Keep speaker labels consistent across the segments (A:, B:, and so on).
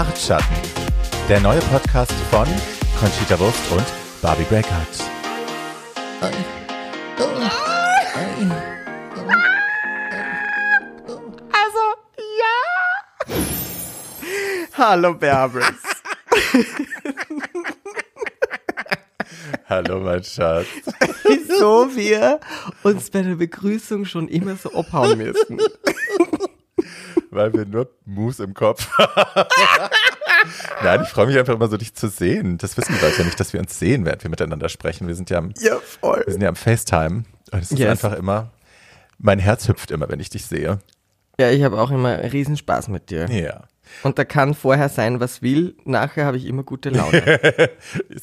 A: Bartschatten, der neue Podcast von Conchita Wurst und Barbie Breakout.
B: Also, ja. Hallo, Berbers.
A: Hallo, mein Schatz.
B: Wieso wir uns bei der Begrüßung schon immer so abhauen müssen.
A: Weil wir nur Mus im Kopf haben. Nein, ich freue mich einfach immer so, dich zu sehen. Das wissen die Leute ja nicht, dass wir uns sehen, während wir miteinander sprechen. Wir sind ja am,
B: Ja, voll.
A: wir sind ja am FaceTime. Und es ist
B: Yes.
A: einfach immer, mein Herz hüpft immer, wenn ich dich sehe.
B: Ja, ich habe auch immer Riesenspaß mit dir.
A: Ja.
B: Und da kann vorher sein, was will. Nachher habe ich immer gute Laune.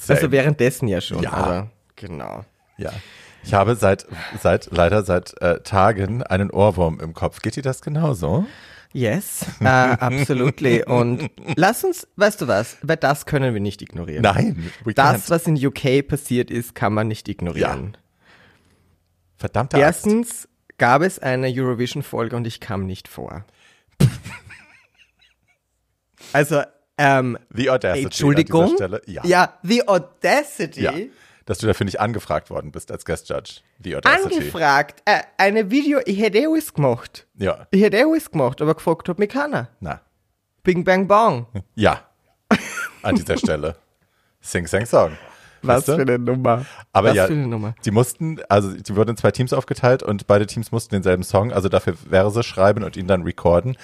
B: Also währenddessen ja schon.
A: Ja.
B: Aber genau.
A: Ja. Ich habe seit, seit, leider seit äh, Tagen einen Ohrwurm im Kopf. Geht dir das genauso?
B: Yes, äh, absolutely. Und lass uns, weißt du was, weil das können wir nicht ignorieren.
A: Nein.
B: Das, was in UK passiert ist, kann man nicht ignorieren.
A: Verdammte Axt.
B: Erstens gab es eine Eurovision-Folge und ich kam nicht vor. Also, ähm,
A: The Audacity
B: Entschuldigung?
A: an dieser Stelle. Ja.
B: ja, The Audacity.
A: ja. Dass du dafür nicht angefragt worden bist als Guest Judge. The Audacity.
B: Angefragt, äh, eine Video, ich hätte alles gemacht.
A: Ja.
B: Ich hätte alles gemacht, aber gefragt hat mich keiner.
A: Na.
B: Bing Bang Bong.
A: Ja. An dieser Stelle. Sing, sang, song.
B: Was
A: Weißt du?
B: für eine Nummer.
A: Aber
B: Was
A: ja,
B: für eine Nummer.
A: die mussten, also die wurden in zwei Teams aufgeteilt und beide Teams mussten denselben Song, also dafür Verse schreiben und ihn dann recorden.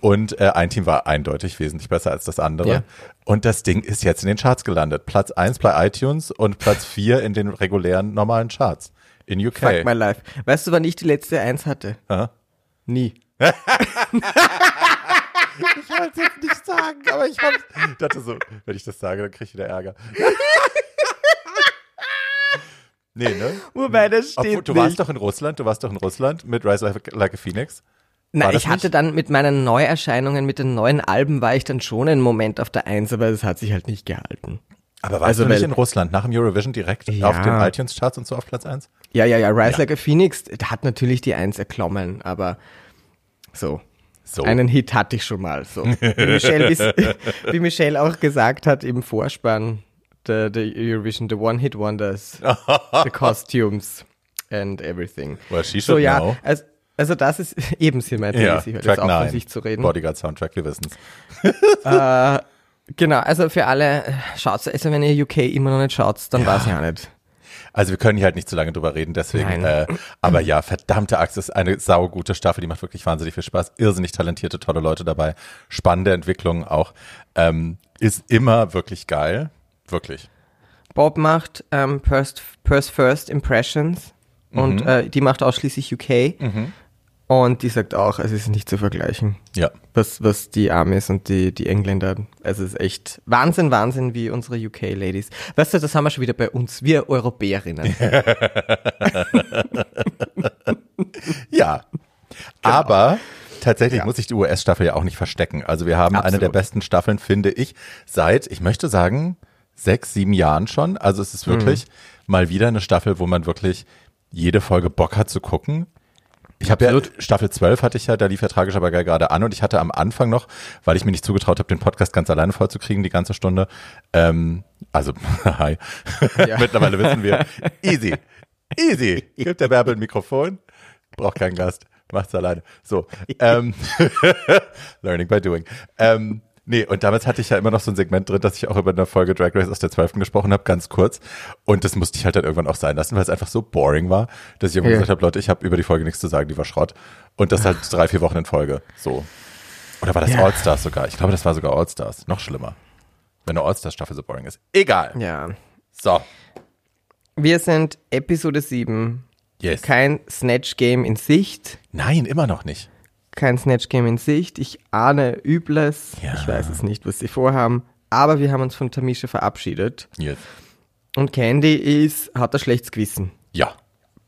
A: Und äh, ein Team war eindeutig wesentlich besser als das andere.
B: Ja.
A: Und das Ding ist jetzt in den Charts gelandet. Platz 1 bei iTunes und Platz 4 in den regulären normalen Charts in UK.
B: Fuck my life. Weißt du, wann ich die letzte Eins hatte?
A: Hä?
B: Nie.
A: Ich wollte es jetzt nicht sagen, aber ich hab's. Ich dachte so, wenn ich das sage, dann krieg ich wieder Ärger. nee, ne?
B: Wobei das steht
A: Obwohl, du
B: nicht.
A: warst doch in Russland, du warst doch in Russland mit Rise Like, like a Phoenix.
B: Na, ich hatte
A: nicht?
B: dann mit meinen Neuerscheinungen, mit den neuen Alben war ich dann schon einen Moment auf der Eins, aber das hat sich halt nicht gehalten.
A: Aber warst
B: Also,
A: du nicht in Russland nach dem Eurovision direkt
B: Ja.
A: auf den iTunes-Charts und so auf Platz 1?
B: Ja, ja, ja, Rise
A: Ja.
B: Like a Phoenix hat natürlich die Eins erklommen, aber so.
A: So.
B: Einen Hit hatte ich schon mal. So. Wie, Michelle, wie Michelle auch gesagt hat im Vorspann, the, the Eurovision, the One-Hit Wonders, the Costumes and everything.
A: Well, she
B: So
A: should
B: ja,
A: know.
B: also, also das ist eben sie meinte,
A: Ja,
B: sie hört
A: Track
B: jetzt auf, von
A: 9.
B: sich zu reden.
A: Bodyguard-Soundtrack, wir wissen's.
B: Genau, also für alle, äh, schaut's, also wenn ihr UK immer noch nicht schaut, dann weiß ich auch nicht.
A: Also wir können hier halt nicht so lange drüber reden, deswegen, äh, aber ja, verdammte Axt, ist eine saugute Staffel, die macht wirklich wahnsinnig viel Spaß, irrsinnig talentierte, tolle Leute dabei, spannende Entwicklungen auch, ähm, ist immer wirklich geil, wirklich.
B: Bob macht ähm, First, First, First Impressions und äh, die macht ausschließlich UK. Und die sagt auch, es ist nicht zu vergleichen,
A: Ja,
B: was, was die Amis und die, die Engländer, es ist echt Wahnsinn, Wahnsinn, wie unsere UK-Ladies. Weißt du, das haben wir schon wieder bei uns, wir Europäerinnen.
A: ja. Aber tatsächlich
B: Genau. Ja.
A: muss ich die US-Staffel ja auch nicht verstecken. Also wir haben eine
B: Absolut.
A: der besten Staffeln, finde ich, seit, ich möchte sagen, sechs, sieben Jahren schon. Also es ist
B: Mhm.
A: wirklich mal wieder eine Staffel, wo man wirklich jede Folge Bock hat zu gucken. Ich habe ja. Staffel 12 hatte ich ja, da lief ja tragisch aber geil gerade an und ich hatte am Anfang noch, weil ich mir nicht zugetraut habe, den Podcast ganz alleine vollzukriegen, die ganze Stunde. Ähm, also, hi. Mittlerweile wissen wir, easy, easy. Gibt der Bärbel ein Mikrofon, braucht keinen Gast, macht's alleine. So, ähm, learning by doing. Ähm, nee, und damals hatte ich ja immer noch so ein Segment drin, dass ich auch über eine Folge Drag Race aus der 12. gesprochen habe, ganz kurz. Und das musste ich halt dann irgendwann auch sein lassen, weil es einfach so boring war, dass ich irgendwann
B: Ja.
A: gesagt habe, Leute, ich habe über die Folge nichts zu sagen, die war Schrott. Und das halt drei, vier Wochen in Folge. So. Oder war das
B: Ja.
A: All-Stars sogar? Ich glaube, das war sogar All-Stars. Noch schlimmer. Wenn eine All-Stars-Staffel so boring ist. Egal.
B: ja.
A: So.
B: Wir sind Episode 7.
A: Yes.
B: Kein Snatch-Game in Sicht.
A: Nein, immer noch nicht.
B: Kein Snatch-Game in Sicht. Ich ahne Übles.
A: Ja.
B: Ich weiß es nicht, was sie vorhaben. Aber wir haben uns von Tamisha verabschiedet.
A: Yes.
B: Und Candy ist, hat ein schlechtes Gewissen.
A: Ja.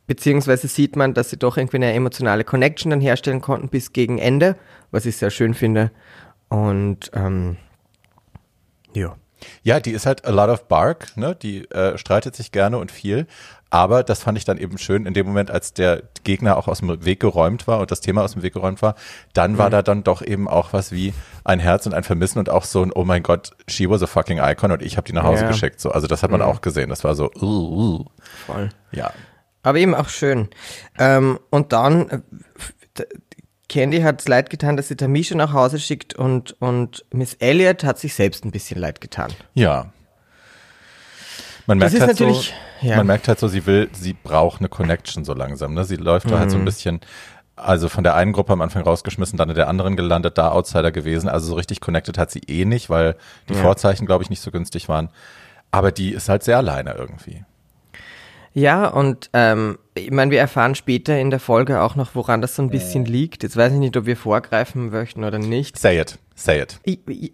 B: Beziehungsweise sieht man, dass sie doch irgendwie eine emotionale Connection dann herstellen konnten bis gegen Ende, was ich sehr schön finde. Und ähm, ja.
A: Ja, die ist halt a lot of bark, ne? Die äh, streitet sich gerne und viel. Aber das fand ich dann eben schön in dem Moment, als der Gegner auch aus dem Weg geräumt war und das Thema aus dem Weg geräumt war, dann war da dann doch eben auch was wie ein Herz und ein Vermissen und auch so ein, oh mein Gott, she was a fucking icon und ich habe die nach Hause
B: Ja.
A: geschickt. So, also das hat man auch gesehen. Das war so, uh, uh.
B: Voll.
A: ja.
B: Aber eben auch schön. Ähm, und dann, äh, Candy hat es leid getan, dass sie Tamisha nach Hause schickt und, und Miss Elliot hat sich selbst ein bisschen leid getan.
A: Ja. Man merkt halt so,
B: ja.
A: man merkt halt so, sie will, sie braucht eine Connection so langsam. Ne? Sie läuft da halt
B: Mhm.
A: so ein bisschen, also von der einen Gruppe am Anfang rausgeschmissen, dann in der anderen gelandet, da Outsider gewesen. Also so richtig connected hat sie eh nicht, weil die
B: Ja.
A: Vorzeichen, glaube ich, nicht so günstig waren. Aber die ist halt sehr alleine irgendwie.
B: Ja, und ähm, ich meine, wir erfahren später in der Folge auch noch, woran das so ein bisschen liegt. Jetzt weiß ich nicht, ob wir vorgreifen möchten oder nicht.
A: Say it, say it.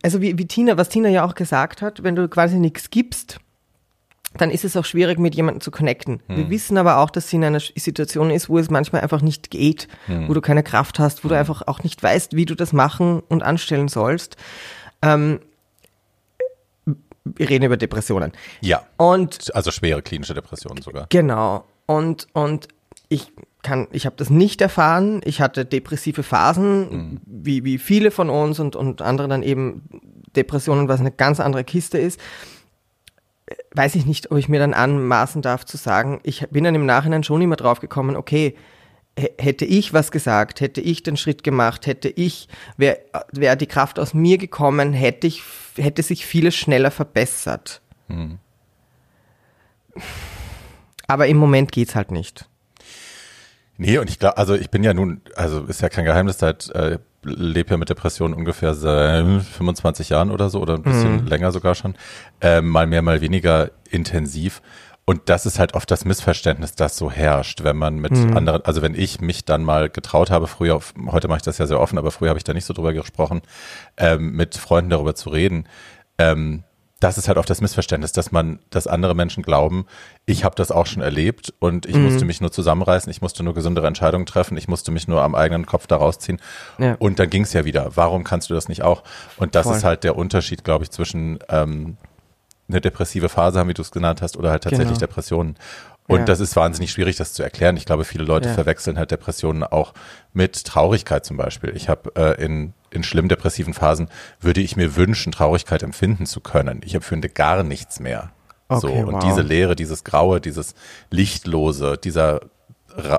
B: Also wie, wie Tina, was Tina ja auch gesagt hat, wenn du quasi nichts gibst, dann ist es auch schwierig, mit jemandem zu connecten. Wir wissen aber auch, dass sie in einer Situation ist, wo es manchmal einfach nicht geht, wo du keine Kraft hast, wo du einfach auch nicht weißt, wie du das machen und anstellen sollst. Ähm, wir reden über Depressionen.
A: Ja.
B: Und
A: Also schwere klinische Depressionen sogar.
B: Genau. Und, und ich kann, ich habe das nicht erfahren. Ich hatte depressive Phasen, wie, wie viele von uns und, und andere dann eben Depressionen, was eine ganz andere Kiste ist. Weiß ich nicht, ob ich mir dann anmaßen darf zu sagen, ich bin dann im Nachhinein schon immer drauf gekommen, okay, hätte ich was gesagt, hätte ich den Schritt gemacht, hätte ich, wäre wär die Kraft aus mir gekommen, hätte ich, hätte sich vieles schneller verbessert. Aber im Moment geht's halt nicht.
A: Nee, und ich glaube, also ich bin ja nun, also ist ja kein Geheimnis, seit äh, lebe ja mit Depressionen ungefähr seit 25 Jahren oder so oder ein bisschen länger sogar schon, äh, mal mehr, mal weniger intensiv. Und das ist halt oft das Missverständnis, das so herrscht, wenn man mit anderen, also wenn ich mich dann mal getraut habe, früher, heute mache ich das ja sehr offen, aber früher habe ich da nicht so drüber gesprochen, ähm, mit Freunden darüber zu reden. Ähm, das ist halt oft das Missverständnis, dass man, dass andere Menschen glauben, ich habe das auch schon erlebt und ich musste mich nur zusammenreißen, ich musste nur gesündere Entscheidungen treffen, ich musste mich nur am eigenen Kopf da rausziehen
B: Ja.
A: und dann ging's ja wieder. Warum kannst du das nicht auch? Und das
B: Voll.
A: ist halt der Unterschied, glaube ich, zwischen ähm, eine depressive Phase haben, wie du es genannt hast, oder halt tatsächlich
B: Genau.
A: Depressionen. Und
B: Ja.
A: das ist wahnsinnig schwierig, das zu erklären. Ich glaube, viele Leute
B: Ja.
A: verwechseln halt Depressionen auch mit Traurigkeit zum Beispiel. Ich habe äh, in, in schlimm depressiven Phasen würde ich mir wünschen, Traurigkeit empfinden zu können. Ich empfinde gar nichts mehr. so
B: Okay,
A: und
B: wow.
A: diese Leere, dieses Graue, dieses Lichtlose, dieser,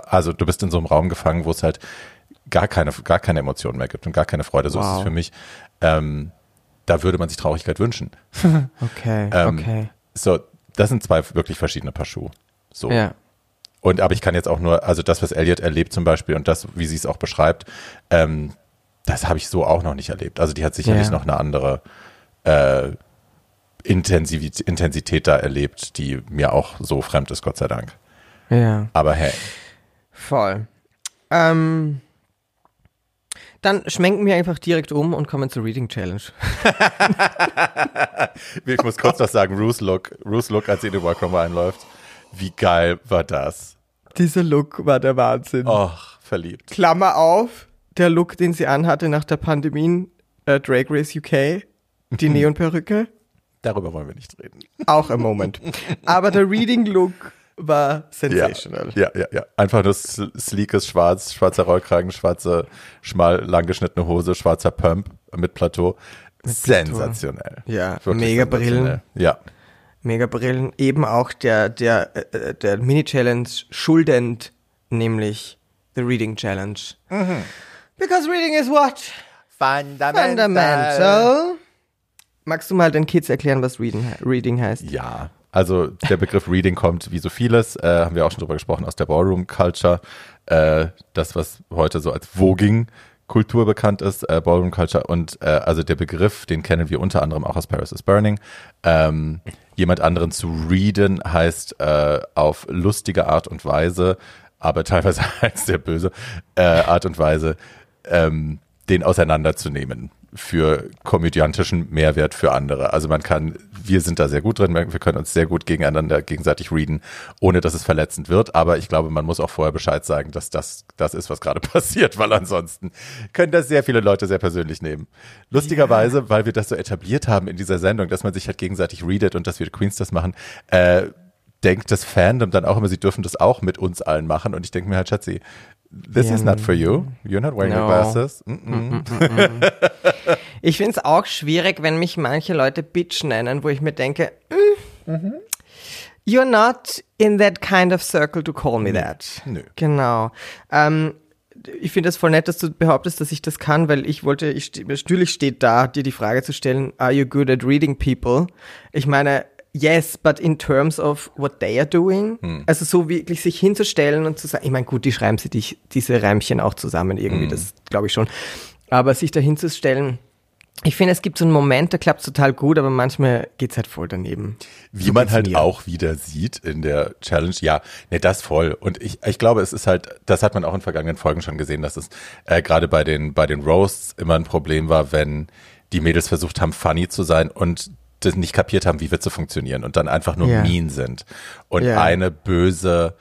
A: also du bist in so einem Raum gefangen, wo es halt gar keine, gar keine Emotionen mehr gibt und gar keine Freude. So ist es
B: Wow.
A: für mich. Ähm, da würde man sich Traurigkeit wünschen.
B: Okay,
A: Ähm,
B: okay.
A: So, das sind zwei wirklich verschiedene Paar Schuhe. So.
B: Ja.
A: Und aber ich kann jetzt auch nur, also das, was Elliot erlebt zum Beispiel und das, wie sie es auch beschreibt, ähm, das habe ich so auch noch nicht erlebt. Also die hat sicherlich
B: Ja.
A: noch eine andere äh, Intensivität, Intensität da erlebt, die mir auch so fremd ist, Gott sei Dank.
B: Ja.
A: Aber hey,
B: Voll. Ähm, dann schmenken wir einfach direkt um und kommen zur Reading Challenge.
A: ich muss kurz noch sagen, Ruth Look, Ruth Look, als sie in den Workroom einläuft, wie geil war das?
B: Dieser Look war der Wahnsinn.
A: Och, verliebt.
B: Klammer auf, der Look, den sie anhatte nach der Pandemie, äh, Drag Race UK, die Neonperücke,
A: Darüber wollen wir nicht reden.
B: auch im Moment. Aber der Reading Look war sensational.
A: ja, ja, ja. Einfach nur sl- sleekes Schwarz, schwarzer Rollkragen, schwarze, schmal langgeschnittene Hose, schwarzer Pump mit Plateau. sensationell.
B: Ja,
A: Wirklich
B: mega. Brillen.
A: Ja.
B: Mega Brillen. Eben auch der, der, äh, der Mini-Challenge schuldend, nämlich The Reading Challenge. Because reading is what? Fundamental. Magst du mal den Kids erklären, was Reading, Reading heißt?
A: Ja, also der Begriff Reading kommt wie so vieles, äh, haben wir auch schon drüber gesprochen, aus der Ballroom Culture. Äh, das, was heute so als Voging Kultur bekannt ist, äh, Ballroom Culture. Und äh, also der Begriff, den kennen wir unter anderem auch aus Paris is Burning. Ähm, jemand anderen zu readen heißt äh, auf lustige Art und Weise, aber teilweise als sehr böse äh, Art und Weise, ähm, den auseinanderzunehmen für komödiantischen Mehrwert für andere. Also man kann, wir sind da sehr gut drin, wir können uns sehr gut gegeneinander gegenseitig readen, ohne dass es verletzend wird. Aber ich glaube, man muss auch vorher Bescheid sagen, dass das das ist, was gerade passiert, weil ansonsten können das sehr viele Leute sehr persönlich nehmen. Lustigerweise, weil wir das so etabliert haben in dieser Sendung, dass man sich halt gegenseitig readet und dass wir Queens das machen, äh, denkt das Fandom dann auch immer, sie dürfen das auch mit uns allen machen. Und ich denke mir halt, Schatzi, this
B: Ja,
A: is not for you. You're not wearing
B: no.
A: your glasses. Mm -mm.
B: Ich finde es auch schwierig, wenn mich manche Leute Bitch nennen, wo ich mir denke, mm, you're not in that kind of circle to call me that.
A: Nö.
B: Genau. Ähm, ich finde es voll nett, dass du behauptest, dass ich das kann, weil ich wollte, ich natürlich steht da, dir die Frage zu stellen, are you good at reading people? Ich meine, yes, but in terms of what they are doing, also so wirklich sich hinzustellen und zu sagen, ich meine, gut, die schreiben sie dich, diese Reimchen auch zusammen irgendwie, das glaube ich schon, aber sich da hinzustellen, ich finde, es gibt so einen Moment, der klappt total gut, aber manchmal geht's halt voll daneben.
A: Wie man halt
B: mir.
A: auch wieder sieht in der Challenge, ja, ne, das voll. Und ich, ich glaube, es ist halt, das hat man auch in vergangenen Folgen schon gesehen, dass es äh, gerade bei den, bei den Roasts immer ein Problem war, wenn die Mädels versucht haben, funny zu sein und das nicht kapiert haben, wie Witze funktionieren und dann einfach nur
B: Ja.
A: mean sind. Und
B: Ja.
A: eine böse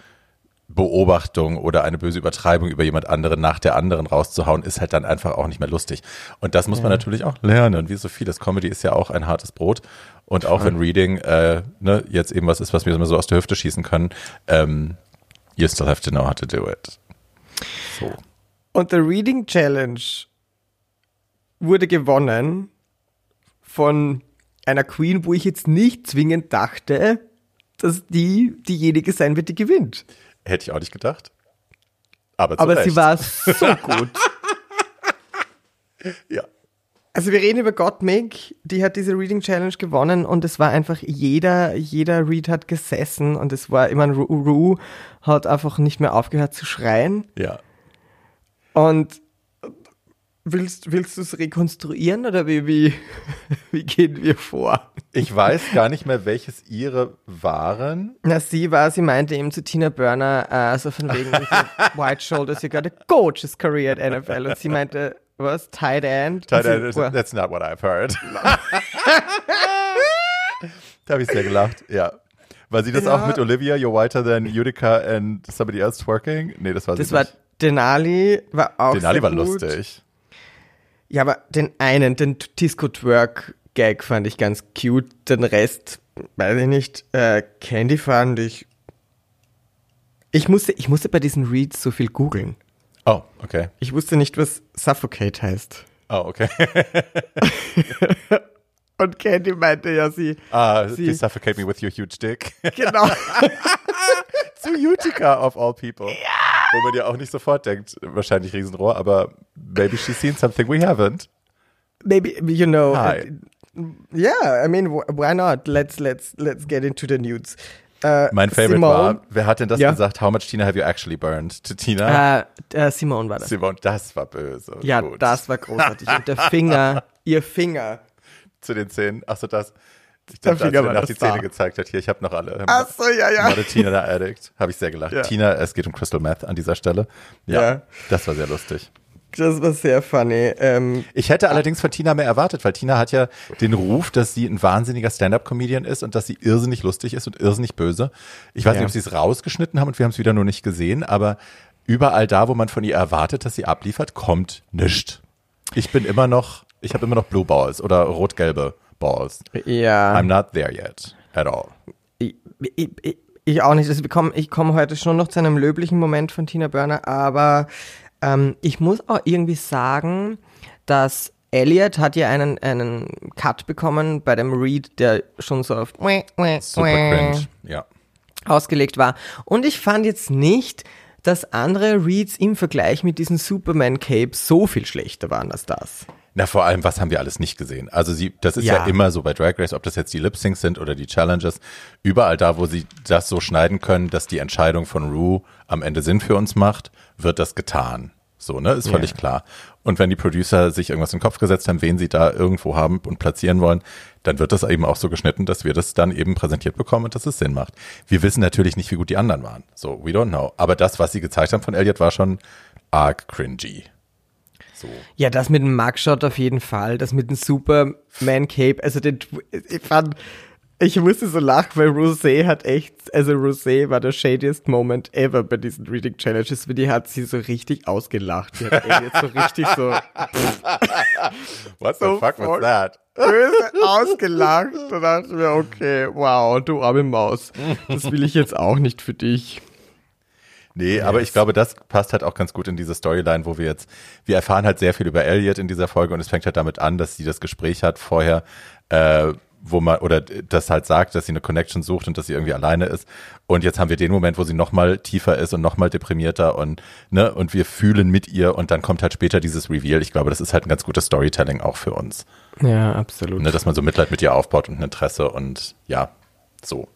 A: Beobachtung oder eine böse Übertreibung über jemand anderen nach der anderen rauszuhauen, ist halt dann einfach auch nicht mehr lustig. Und das muss man natürlich auch lernen, wie so vieles. Comedy ist ja auch ein hartes Brot. Und auch wenn Reading äh, ne, jetzt eben was ist, was wir immer so aus der Hüfte schießen können, ähm, you still have to know how to do it. So.
B: Und der Reading Challenge wurde gewonnen von einer Queen, wo ich jetzt nicht zwingend dachte, dass die diejenige sein wird, die gewinnt.
A: Hätte ich auch nicht gedacht. Aber,
B: Aber
A: Recht.
B: sie war so gut.
A: Ja.
B: Also wir reden über Gottmik, die hat diese Reading Challenge gewonnen und es war einfach jeder, jeder Read hat gesessen und es war immer ein Ru, Ru hat einfach nicht mehr aufgehört zu schreien
A: Ja.
B: und willst, willst du es rekonstruieren oder wie, wie, wie gehen wir vor?
A: Ich weiß gar nicht mehr, welches ihre waren.
B: Na, sie war, sie meinte eben zu Tina Burner, äh, so von wegen white shoulders, you got a gorgeous career at NFL. Und sie meinte, was? Tight end? Und
A: Tada,
B: sie,
A: That's not what I've heard. da habe ich sehr gelacht, ja. War sie das
B: Ja.
A: auch mit Olivia, You're whiter than Utica and somebody else twerking? Nee, das war
B: das
A: sie
B: war
A: nicht.
B: Denali, war auch
A: Denali war
B: gut.
A: lustig.
B: Ja, aber den einen, den Disco-Twerk-Gag fand ich ganz cute. Den Rest, weiß ich nicht. Äh, Candy fand ich. Ich musste, ich musste bei diesen Reads so viel googeln.
A: Oh, okay.
B: Ich wusste nicht, was Suffocate heißt.
A: Oh, okay.
B: Und Candy meinte ja, sie.
A: Ah,
B: Sie-
A: please suffocate me with your huge dick.
B: Genau.
A: Zu Utica of all people. Wo man ja auch nicht sofort denkt, wahrscheinlich Riesenrohr, aber maybe she's seen something we haven't.
B: Maybe, you know.
A: Hi.
B: uh, yeah, I mean, wh- why not? Let's, let's, let's get into the nudes. Äh,
A: Mein Favorite
B: Simone,
A: war, wer hat denn das
B: Ja.
A: gesagt? How much Tina have you actually burned? To Tina?
B: Äh, äh, Simone war das.
A: Simone, das war böse.
B: Ja,
A: Gut.
B: das war großartig. Und der Finger, ihr Finger.
A: Zu den Zähnen. Achso, das. Ich
B: Der
A: dachte, als
B: war
A: noch die Zähne gezeigt hat. Hier, ich habe noch alle.
B: Ach so, ja, ja.
A: A Tina the Addict. Habe ich sehr gelacht.
B: Ja.
A: Tina, es geht um Crystal Meth an dieser Stelle. Ja,
B: Ja.
A: das war sehr lustig.
B: Das war sehr funny. Ähm,
A: Ich hätte allerdings von Tina mehr erwartet, weil Tina hat ja den Ruf, dass sie ein wahnsinniger Stand-up-Comedian ist und dass sie irrsinnig lustig ist und irrsinnig böse. Ich weiß
B: Ja.
A: nicht, ob sie es rausgeschnitten haben und wir haben es wieder nur nicht gesehen, aber überall da, wo man von ihr erwartet, dass sie abliefert, kommt nichts. Ich bin immer noch, ich habe immer noch Blue Balls oder rot-gelbe Balls.
B: ja.
A: I'm not there yet at all.
B: Ich, ich, ich, auch nicht. Also ich komme heute schon noch zu einem löblichen Moment von Tina Burner, aber ähm, ich muss auch irgendwie sagen, dass Elliot hat ja einen, einen Cut bekommen bei dem Read, der schon so auf
A: Super cringe. Ja.
B: ausgelegt war. Und ich fand jetzt nicht, dass andere Reads im Vergleich mit diesen Superman-Capes so viel schlechter waren als das.
A: Na, vor allem, was haben wir alles nicht gesehen? Also sie, das ist ja,
B: Ja.
A: immer so bei Drag Race, ob das jetzt die Lip-Syncs sind oder die Challenges, überall da, wo sie das so schneiden können, dass die Entscheidung von Rue am Ende Sinn für uns macht, wird das getan. So, ne, ist völlig
B: Ja.
A: klar. Und wenn die Producer sich irgendwas in den Kopf gesetzt haben, wen sie da irgendwo haben und platzieren wollen, dann wird das eben auch so geschnitten, dass wir das dann eben präsentiert bekommen und dass es Sinn macht. Wir wissen natürlich nicht, wie gut die anderen waren. So, we don't know. Aber das, was sie gezeigt haben von Elliot, war schon arg cringy. So.
B: Ja, das mit dem Mugshot auf jeden Fall, das mit dem Superman Cape, also den, ich fand, ich musste so lachen, weil Rosé hat echt, also Rosé war der shadiest Moment ever bei diesen Reading Challenges, weil die hat sie so richtig ausgelacht. Die hat Elliot so richtig so,
A: What the
B: So
A: fuck was that?
B: böse ausgelacht. Da dachte ich mir, okay, wow, du arme Maus. Das will ich jetzt auch nicht für dich.
A: Nee, aber ich glaube, das passt halt auch ganz gut in diese Storyline, wo wir jetzt, wir erfahren halt sehr viel über Elliot in dieser Folge und es fängt halt damit an, dass sie das Gespräch hat vorher, äh, wo man, oder das halt sagt, dass sie eine Connection sucht und dass sie irgendwie alleine ist. Und jetzt haben wir den Moment, wo sie nochmal tiefer ist und nochmal deprimierter und, ne, und wir fühlen mit ihr und dann kommt halt später dieses Reveal. Ich glaube, das ist halt ein ganz gutes Storytelling auch für uns.
B: Ja, absolut.
A: Ne, dass man so Mitleid mit ihr aufbaut und ein Interesse und ja, so.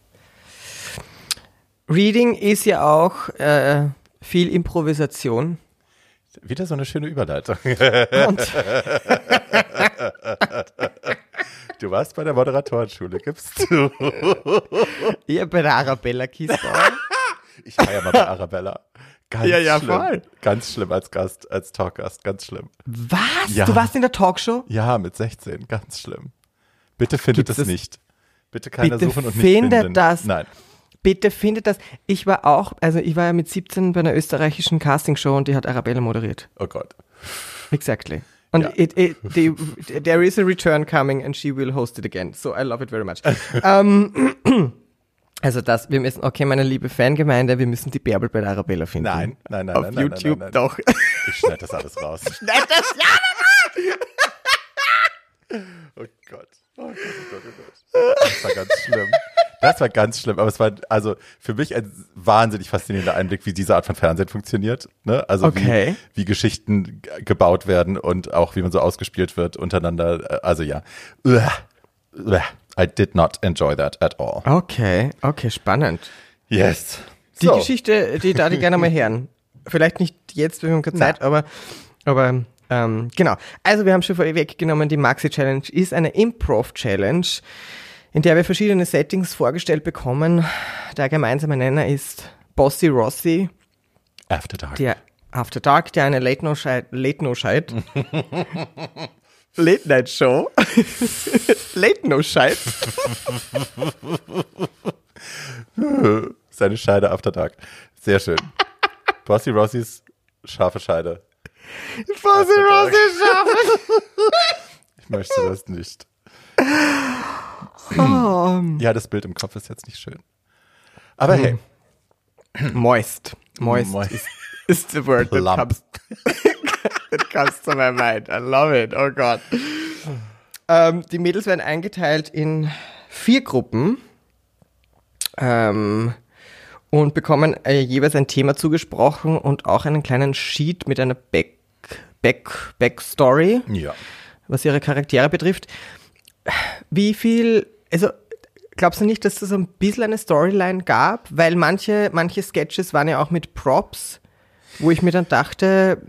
B: Reading ist ja auch äh, viel Improvisation.
A: Wieder so eine schöne Überleitung.
B: Und
A: Du warst bei der Moderatorenschule, gibst du?
B: ihr bei der Arabella-Kiste.
A: Ich war ja mal bei Arabella. Ganz
B: Ja, ja,
A: schlimm.
B: voll.
A: Ganz schlimm als Gast, als Talkgast, ganz schlimm.
B: Was?
A: Ja.
B: Du warst in der Talkshow?
A: Ja, mit 16, ganz schlimm. Bitte findet es
B: das-
A: nicht. Bitte keiner
B: Bitte
A: suchen und nicht
B: findet
A: finden.
B: das.
A: Nein.
B: Bitte findet das. Ich war auch, also ich war ja mit 17 bei einer österreichischen Castingshow und die hat Arabella moderiert.
A: Oh Gott.
B: Exactly. Und
A: Ja.
B: it, it, the, there is a return coming and she will host it again. So I love it very much. ähm, also das, wir müssen, okay, meine liebe Fangemeinde, wir müssen die Bärbel bei der Arabella finden.
A: Nein, nein, nein,
B: Auf
A: nein,
B: YouTube
A: nein, nein,
B: doch.
A: Ich schneide das alles raus.
B: Nein, das ja
A: Oh Gott. Oh Gott, oh Gott, oh Gott. Das war ganz schlimm. Das war ganz schlimm. Aber es war also für mich ein wahnsinnig faszinierender Einblick, wie diese Art von Fernsehen funktioniert. Ne? Also
B: Okay.
A: wie, wie Geschichten gebaut werden und auch wie man so ausgespielt wird untereinander. Äh, Also ja. I did not enjoy that at all.
B: Okay, okay, spannend.
A: Yes.
B: Die
A: So.
B: Geschichte, die darf ich gerne mal hören. Vielleicht nicht jetzt, wir haben keine Zeit, aber, aber ähm, genau. Also wir haben schon vorweggenommen, die Maxi Challenge ist eine Improv-Challenge, in der wir verschiedene Settings vorgestellt bekommen. Der gemeinsame Nenner ist Bossy Rossi,
A: After Dark.
B: der After Dark, der eine Late No Scheid, Late No Scheid, Late Night Show, Late No Scheid,
A: Seine Scheide After Dark. Sehr schön. Bossy Rossis scharfe Scheide.
B: Bossy
A: Dark.
B: Rossi schafft.
A: Ich möchte das nicht. Ja, das Bild im Kopf ist jetzt nicht schön. Aber hey,
B: Moist. Moist,
A: Moist.
B: Is, is the word that comes, that comes to my mind. I love it. Oh Gott. Ähm, die Mädels werden eingeteilt in vier Gruppen ähm, und bekommen äh, jeweils ein Thema zugesprochen und auch einen kleinen Sheet mit einer Back, Back, Backstory
A: ja.
B: was ihre Charaktere betrifft. Wie viel, also glaubst du nicht, dass es so ein bisschen eine Storyline gab? Weil manche, manche Sketches waren ja auch mit Props, wo ich mir dann dachte,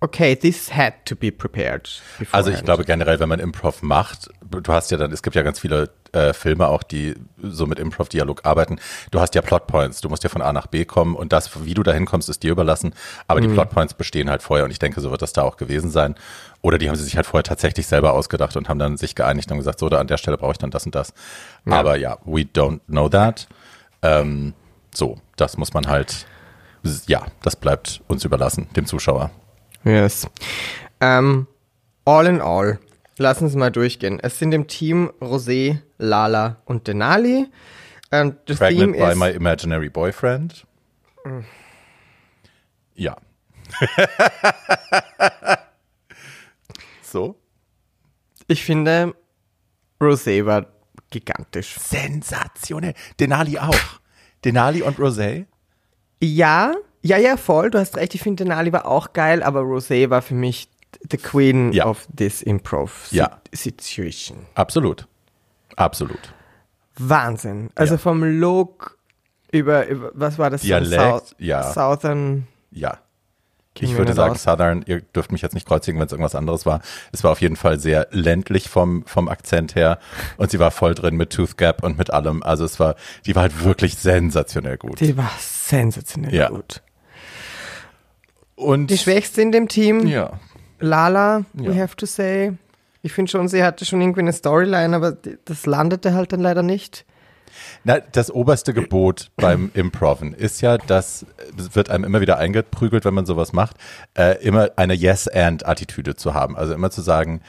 B: okay, this had to be prepared.
A: Also ich
B: beforehand.
A: glaube generell, wenn man Improv macht, du hast ja dann, es gibt ja ganz viele äh, Filme auch, die so mit Improv-Dialog arbeiten. Du hast ja Plotpoints, du musst ja von A nach B kommen und das, wie du dahin kommst, ist dir überlassen. Aber die Plotpoints bestehen halt vorher und ich denke, so wird das da auch gewesen sein. Oder die haben sie sich halt vorher tatsächlich selber ausgedacht und haben dann sich geeinigt und gesagt, so, da an der Stelle brauche ich dann das und das. Aber ja, we don't know that. Ähm, so, das muss man halt, ja, das bleibt uns überlassen, dem Zuschauer.
B: Yes. Ähm, all in all, lassen Sie mal durchgehen. Es sind im Team Rosé, Lala und Denali. Ähm, das
A: Pregnant
B: Theme
A: by my imaginary boyfriend. Ja. so.
B: ich finde, Rosé war gigantisch.
A: Sensationell. Denali auch. Denali und Rosé.
B: Ja, ja, ja, voll. Du hast recht. Ich finde, Denali war auch geil, aber Rosé war für mich the queen
A: Ja.
B: of this improv
A: Ja.
B: situation.
A: Absolut. Absolut.
B: Wahnsinn. Also
A: Ja.
B: vom Look über, über was war das?
A: Dialekt,
B: South,
A: ja.
B: Southern.
A: Ja. Ich würde sagen
B: aus.
A: Southern, ihr dürft mich jetzt nicht kreuzigen, wenn es irgendwas anderes war. Es war auf jeden Fall sehr ländlich vom, vom Akzent her und sie war voll drin mit Tooth Gap und mit allem. Also es war, die war halt wirklich sensationell gut.
B: Die war sensationell
A: Ja.
B: gut.
A: und
B: Die Schwächste in dem Team,
A: ja,
B: Lala, we
A: Ja.
B: have to say. Ich finde schon, sie hatte schon irgendwie eine Storyline, aber das landete halt dann leider nicht.
A: Na, das oberste Gebot beim Improven ist ja, dass es wird einem immer wieder eingeprügelt, wenn man sowas macht, äh, immer eine Yes-and-Attitüde zu haben. Also immer zu sagen,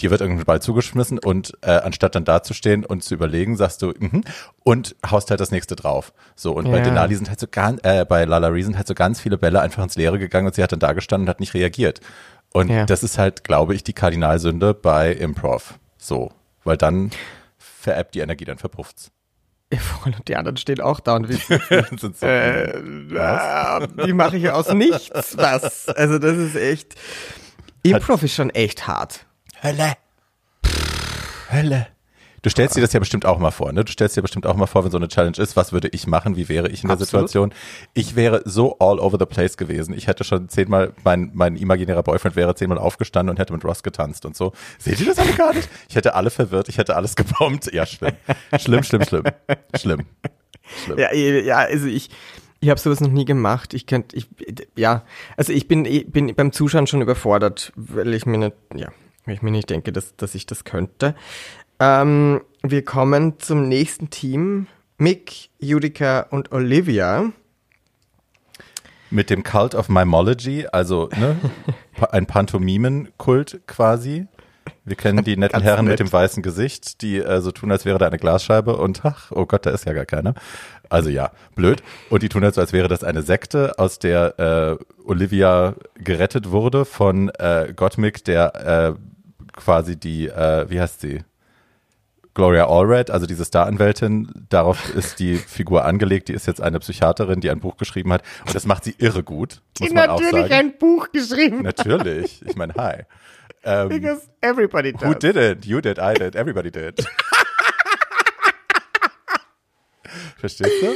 A: dir wird irgendein Ball zugeschmissen und äh, anstatt dann dazustehen und zu überlegen, sagst du mhm, und haust halt das nächste drauf. So und bei
B: Ja.
A: Denali sind halt so ganz, äh, bei Lala Ree sind halt so ganz viele Bälle einfach ins Leere gegangen und sie hat dann da gestanden und hat nicht reagiert. Und
B: Ja.
A: das ist halt, glaube ich, die Kardinalsünde bei Improv. So, weil dann verebbt die Energie, dann verpufft's.
B: Und die anderen stehen auch da und wissen,
A: Sind so,
B: äh, ah, die mache ich aus nichts was. Also das ist echt, Improv ist schon echt hart.
A: Hölle. Hölle. Du stellst dir das ja bestimmt auch mal vor, ne? Du stellst dir bestimmt auch mal vor, wenn so eine Challenge ist, was würde ich machen, wie wäre ich in der
B: Absolut.
A: Situation? Ich wäre so all over the place gewesen. Ich hätte schon zehnmal, mein, mein imaginärer Boyfriend wäre zehnmal aufgestanden und hätte mit Ross getanzt und so. Seht ihr das alle gar nicht? Ich hätte alle verwirrt, ich hätte alles gebombt. Ja, schlimm. Schlimm, schlimm, schlimm. Schlimm. Schlimm.
B: Ja, ja, also ich, ich habe sowas noch nie gemacht. Ich könnte, ich, ja, also ich bin, eh- bin beim Zuschauen schon überfordert, weil ich mir nicht, ja, weil ich mir nicht denke, dass, dass ich das könnte. Ähm, wir kommen zum nächsten Team. Mick, Judica und Olivia.
A: Mit dem Cult of Mimology, also ne, ein Pantomimenkult quasi. Wir kennen die netten
B: Ganz
A: Herren
B: nett.
A: mit dem weißen Gesicht, die äh, so tun, als wäre da eine Glasscheibe und ach, oh Gott, da ist ja gar keiner. Also ja, blöd. Und die tun halt so, als wäre das eine Sekte, aus der äh, Olivia gerettet wurde von äh, Gottmik, der äh, quasi die, äh, wie heißt sie? Gloria Allred, also diese Staranwältin, darauf ist die Figur angelegt. Die ist jetzt eine Psychiaterin, die ein Buch geschrieben hat. Und das macht sie irre gut, auch sagen.
B: ein Buch geschrieben.
A: Natürlich. Ich meine, hi. Ähm,
B: Because everybody does.
A: who did it? You did, I did, everybody did. Verstehst du?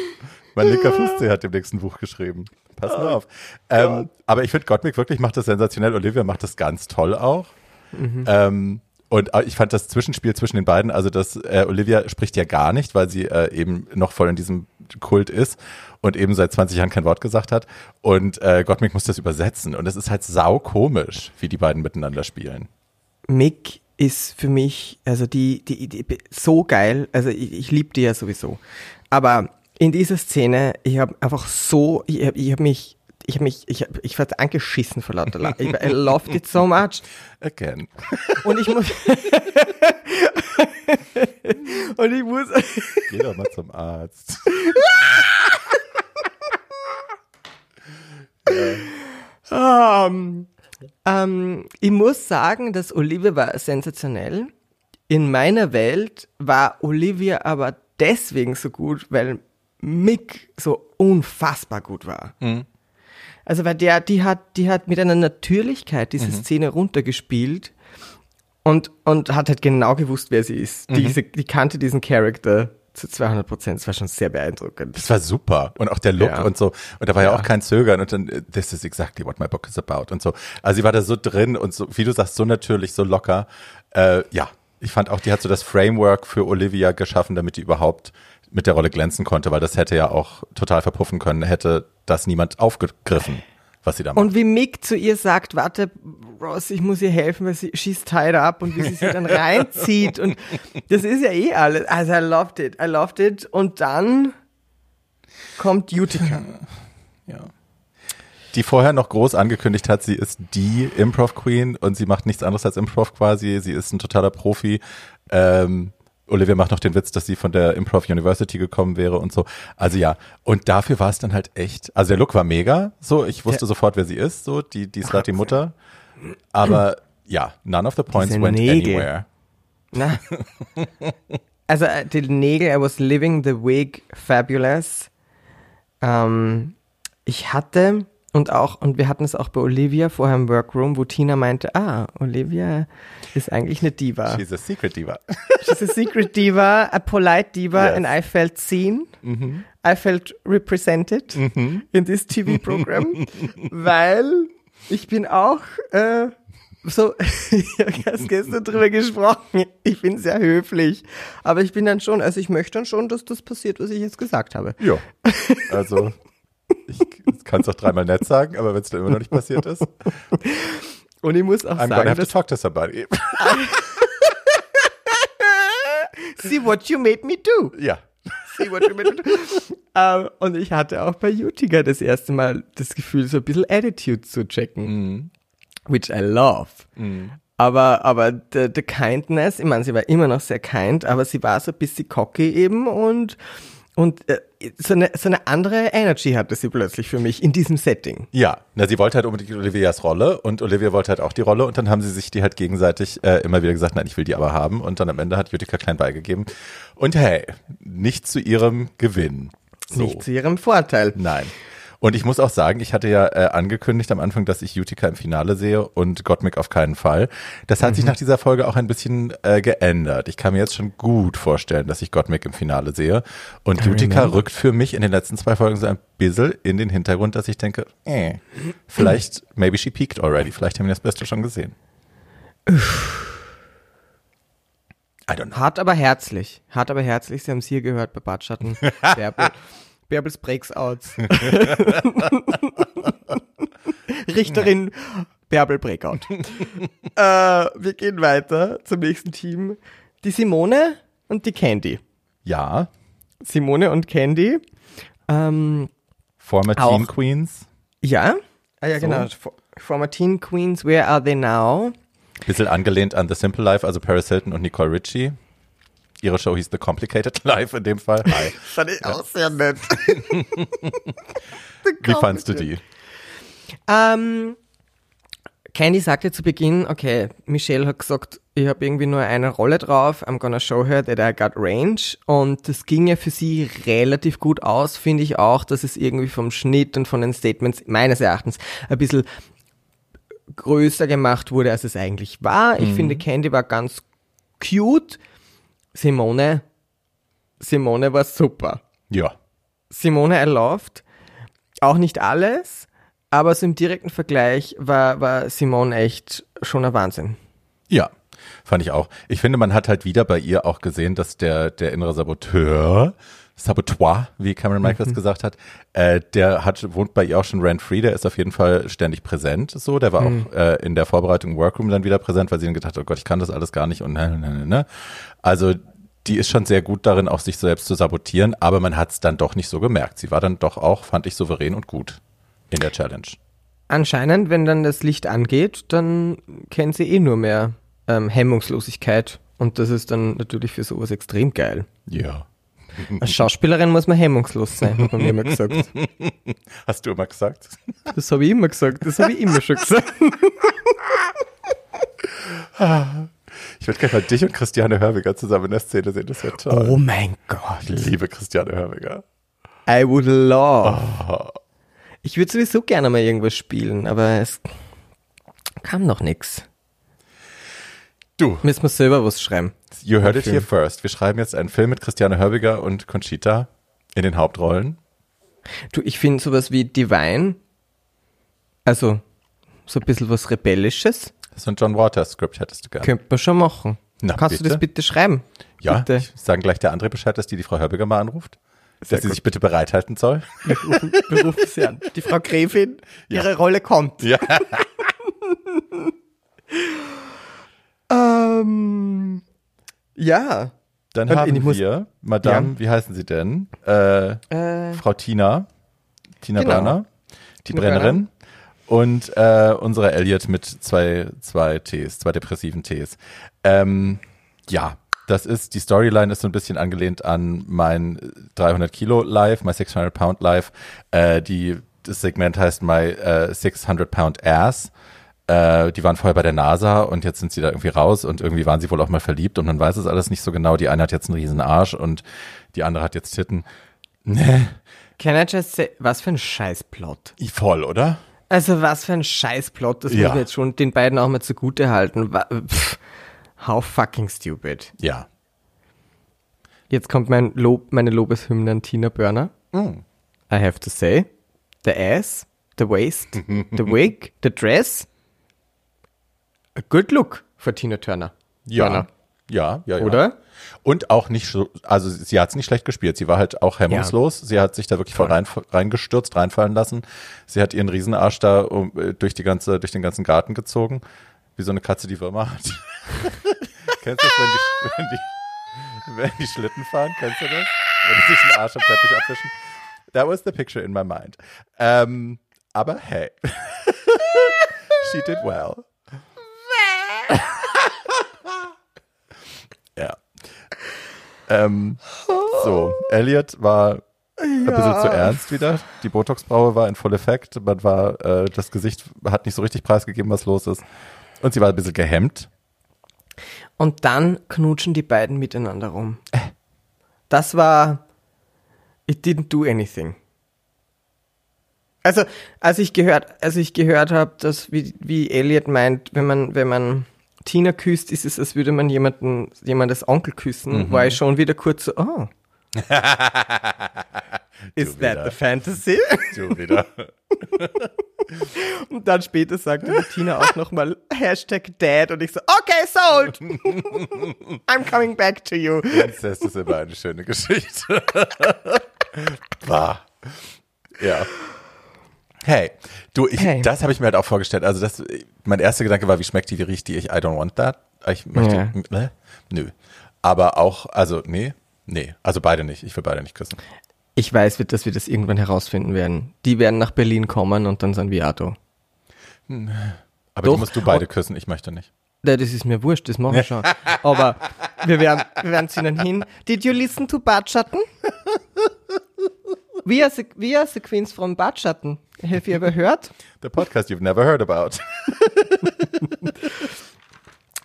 A: Mein linker Fußzeh hat dem nächsten Buch geschrieben. Pass mal auf. Ähm, aber ich finde, Gottmik wirklich macht das sensationell. Olivia macht das ganz toll auch. Ähm, und äh, ich fand das Zwischenspiel zwischen den beiden, also das äh, Olivia spricht ja gar nicht, weil sie äh, eben noch voll in diesem Kult ist und eben seit 20 Jahren kein Wort gesagt hat. Und äh, Gottmik muss das übersetzen. Und es ist halt sau komisch, wie die beiden miteinander spielen.
B: Mick ist für mich, also die, die, die so geil, also ich, ich liebe die ja sowieso. Aber in dieser Szene, ich habe einfach so, ich habe ich hab mich, ich habe mich, ich, hab, ich werd angeschissen vor lauter Lachen. Ich, I loved it so much.
A: Again.
B: Und ich muss, und ich muss,
A: Geh doch mal zum Arzt.
B: Ähm, ähm, ich muss sagen, dass Olivia war sensationell. In meiner Welt war Olivia aber deswegen so gut, weil Mick so unfassbar gut war. Also weil der, die hat, die hat mit einer Natürlichkeit diese Szene runtergespielt und, und hat halt genau gewusst, wer sie ist. Diese, die kannte diesen Charakter zu 200 Prozent. Das war schon sehr beeindruckend.
A: Das war super. Und auch der Look
B: Ja.
A: und so. Und da war ja.
B: Ja.
A: auch kein Zögern. Und dann, this is exactly what my book is about. Und so. Also sie war da so drin und so, wie du sagst, so natürlich, so locker. Äh, ja, ich fand auch, die hat so das Framework für Olivia geschaffen, damit die überhaupt mit der Rolle glänzen konnte, weil das hätte ja auch total verpuffen können, hätte das niemand aufgegriffen, was sie da macht.
B: Und wie Mick zu ihr sagt, warte, Ross, ich muss ihr helfen, weil sie she's tied up und wie sie sie dann reinzieht und das ist ja eh alles. Also I loved it, I loved it und dann kommt Utica.
A: Ja. Die vorher noch groß angekündigt hat, sie ist die Improv Queen und sie macht nichts anderes als Improv quasi. Sie ist ein totaler Profi. Ähm, Olivia macht noch den Witz, dass sie von der Improv University gekommen wäre und so. Also ja, und dafür war es dann halt echt. Also der Look war mega. So, ich wusste
B: Ja.
A: sofort, wer sie ist. So, die, die Slutty Mutter. Aber ja, none of the points
B: Diese
A: went
B: Nägel.
A: anywhere.
B: Na. Also äh, die Nägel, I was living the wig fabulous. Ähm, ich hatte und auch, und wir hatten es auch bei Olivia vorher im Workroom, wo Tina meinte, ah, Olivia ist eigentlich eine Diva.
A: She's a secret diva.
B: She's a secret diva, a polite diva,
A: Yes.
B: and I felt seen. I felt represented in this TV program, weil ich bin auch äh, so, ich habe erst gestern drüber gesprochen. Ich bin sehr höflich, aber ich bin dann schon, also ich möchte dann schon, dass das passiert, was ich jetzt gesagt habe.
A: ja. Also, ich kann es auch dreimal nett sagen, aber wenn es dann immer noch nicht passiert ist,
B: Und ich muss auch
A: I'm gonna
B: sagen,
A: have to talk to somebody.
B: see what you made me do.
A: ja.
B: see what you meant. Ähm, und ich hatte auch bei Utica das erste Mal das Gefühl, so ein bisschen Attitude zu checken. Which I love. Aber, aber the, the kindness, ich meine, sie war immer noch sehr kind, aber sie war so ein bisschen cocky eben und, und äh, so, eine, so eine andere Energy hatte sie plötzlich für mich in diesem Setting.
A: Ja, na, sie wollte halt unbedingt Olivias Rolle und Olivia wollte halt auch die Rolle und dann haben sie sich die halt gegenseitig äh, immer wieder gesagt, nein, ich will die aber haben und dann am Ende hat Utica klein beigegeben und hey, nicht zu ihrem Gewinn. So.
B: Nicht zu ihrem Vorteil.
A: Nein. Und ich muss auch sagen, ich hatte ja äh, angekündigt am Anfang, dass ich Utica im Finale sehe und Gottmik auf keinen Fall. Das hat sich nach dieser Folge auch ein bisschen äh, geändert. Ich kann mir jetzt schon gut vorstellen, dass ich Gottmik im Finale sehe. Und Utica rückt für mich in den letzten zwei Folgen so ein bisschen in den Hintergrund, dass ich denke, äh, vielleicht, maybe she peaked already. Vielleicht haben wir das Beste schon gesehen. I don't know.
B: Hart aber herzlich. Hart aber herzlich. Sie haben es hier gehört bei Bartschatten. Bärbel. Bärbels Breaksouts. Richterin Bärbel Breakout. äh, wir gehen weiter zum nächsten Team. Die Simone und die Candy.
A: Ja,
B: Simone und Candy. Ähm,
A: former
B: Auch.
A: Teen Queens.
B: ja. Ah ja,
A: So.
B: genau. For- Former Teen Queens, where are they now?
A: Bisschen angelehnt an The Simple Life, also Paris Hilton und Nicole Ritchie. Ihre Show hieß The Complicated Life in dem Fall. Hi.
B: Fand ich auch sehr nett.
A: Wie fandst du die?
B: Ähm, Candy sagte zu Beginn, okay, Michelle hat gesagt, ich habe irgendwie nur eine Rolle drauf, I'm gonna show her that I got range. Und das ging ja für sie relativ gut aus, finde ich auch, dass es irgendwie vom Schnitt und von den Statements meines Erachtens ein bisschen größer gemacht wurde, als es eigentlich war. Ich finde, Candy war ganz cute. Simone, Simone war super.
A: Ja.
B: Simone loved. Auch nicht alles, aber so im direkten Vergleich war, war Simone echt schon ein Wahnsinn.
A: Ja, fand ich auch. Ich finde, man hat halt wieder bei ihr auch gesehen, dass der, der innere Saboteur, Saboteur, wie Cameron Michaels gesagt hat, äh, der hat, wohnt bei ihr auch schon rent-free, der ist auf jeden Fall ständig präsent, so, der war auch äh, in der Vorbereitung Workroom dann wieder präsent, weil sie dann gedacht hat, oh Gott, ich kann das alles gar nicht und ne, ne, ne, ne. Also, die ist schon sehr gut darin, auch sich selbst zu sabotieren, aber man hat es dann doch nicht so gemerkt. Sie war dann doch auch, fand ich, souverän und gut in der Challenge.
B: Anscheinend, wenn dann das Licht angeht, dann kennt sie eh nur mehr ähm, Hemmungslosigkeit. Und das ist dann natürlich für sowas extrem geil.
A: Ja.
B: Als Schauspielerin muss man hemmungslos sein, hat man mir immer gesagt.
A: Hast du immer gesagt?
B: Das habe ich immer gesagt, das habe ich immer schon gesagt.
A: Ich würde gerne mal dich und Christiane Hörwiger zusammen in der Szene sehen, das wäre toll.
B: Oh mein Gott.
A: Liebe Christiane Hörwiger.
B: I would love. Ich würde sowieso gerne mal irgendwas spielen, aber es kam noch nichts.
A: Du,
B: Müssen wir selber was schreiben.
A: you heard it
B: Film.
A: here first. Wir schreiben jetzt einen Film mit Christiane Hörwiger und Conchita in den Hauptrollen.
B: Du, ich finde sowas wie Divine, also so ein bisschen was Rebellisches,
A: So ein John Waters Skript hättest du gerne.
B: könnte man schon machen.
A: Na,
B: Kannst du
A: bitte?
B: das bitte schreiben?
A: Ja,
B: Bitte.
A: ich sagen gleich der andere Bescheid, dass die die Frau Hörbiger mal anruft.
B: Sehr
A: dass sie
B: gut.
A: sich bitte bereithalten soll.
B: Wir rufen, sie an. Die Frau Gräfin, ihre Rolle kommt.
A: Ja.
B: Ähm, ja.
A: Dann
B: Und
A: haben wir Madame,
B: Ja.
A: wie heißen sie denn? Äh,
B: Äh,
A: Frau Tina. Tina
B: Genau.
A: Berner. Die
B: Tina
A: Brennerin. Und äh, unsere Elliot mit zwei, zwei Ts, zwei depressiven Ts. Ähm, ja, das ist, die Storyline ist so ein bisschen angelehnt an mein 300 Kilo Live, my 600 Pound Live. Äh, die, das Segment heißt my äh, 600 Pound Ass. Äh, die waren vorher bei der NASA und jetzt sind sie da irgendwie raus und irgendwie waren sie wohl auch mal verliebt und man weiß es alles nicht so genau. Die eine hat jetzt einen riesen Arsch und die andere hat jetzt Titten. Nee,
B: can I just say, was für ein Scheißplot.
A: voll, oder?
B: Also was für ein Scheißplot, das
A: Ja.
B: muss man jetzt schon den beiden auch mal zugute halten. Pff, How fucking stupid.
A: Ja.
B: Jetzt kommt mein Lob, meine Lobeshymne an Tina Burner.
A: Mm.
B: I have to say, the ass, the waist, the wig, the dress, a good look für Tina Turner.
A: Ja.
B: Burner.
A: Ja, ja, ja.
B: Oder?
A: Und auch nicht so, also sie hat es nicht schlecht gespielt. Sie war halt auch hemmungslos. Sie hat sich da wirklich voll rein, reingestürzt, reinfallen lassen. Sie hat ihren Riesenarsch da um, äh, durch, die ganze, durch den ganzen Garten gezogen. Wie so eine Katze, die Würmer hat. Kennst du das, wenn die, wenn, die, wenn die Schlitten fahren? Kennst du das? wenn sie sich einen Arsch am Teppich abwischen. That was the picture in my mind. Ähm, aber hey, she did well. ja. Ähm, so, Elliot war ein bisschen zu ernst wieder. Die Botox-Braue war in Full Effekt. Man war, äh, das Gesicht hat nicht so richtig preisgegeben, was los ist. Und sie war ein bisschen gehemmt.
B: Und dann knutschen die beiden miteinander rum. Das war. It didn't do anything. Also, als ich gehört, als ich gehört habe, dass wie, wie Elliot meint, wenn man, wenn man Tina küsst, ist es, als würde man jemanden, jemandes Onkel küssen, war ich schon wieder kurz so, oh. Is that the fantasy?
A: Du wieder.
B: Und dann später sagte Tina auch nochmal Hashtag Dad und ich so, okay, sold. I'm coming back to you.
A: Inzest ist immer eine schöne Geschichte. bah. Ja. Hey, du, ich,
B: Hey.
A: das habe ich mir halt auch vorgestellt. Also das, mein erster Gedanke war, wie schmeckt die, wie riecht die? Ich, I don't want that. Ich möchte, äh, nö. Aber auch, also, nee, nee, also beide nicht. Ich will beide nicht küssen.
B: Ich weiß, dass wir das irgendwann herausfinden werden. Die werden nach Berlin kommen und dann sind wir Auto.
A: Aber
B: Doch.
A: die musst du beide küssen, ich möchte nicht.
B: Ja, das ist mir wurscht, das machen wir schon. Aber wir werden, wir werden zu ihnen hin. Did you listen to Bartschatten? We are, the, we are the Queens from Bartschatten. Have you ever heard?
A: The podcast you've never heard about.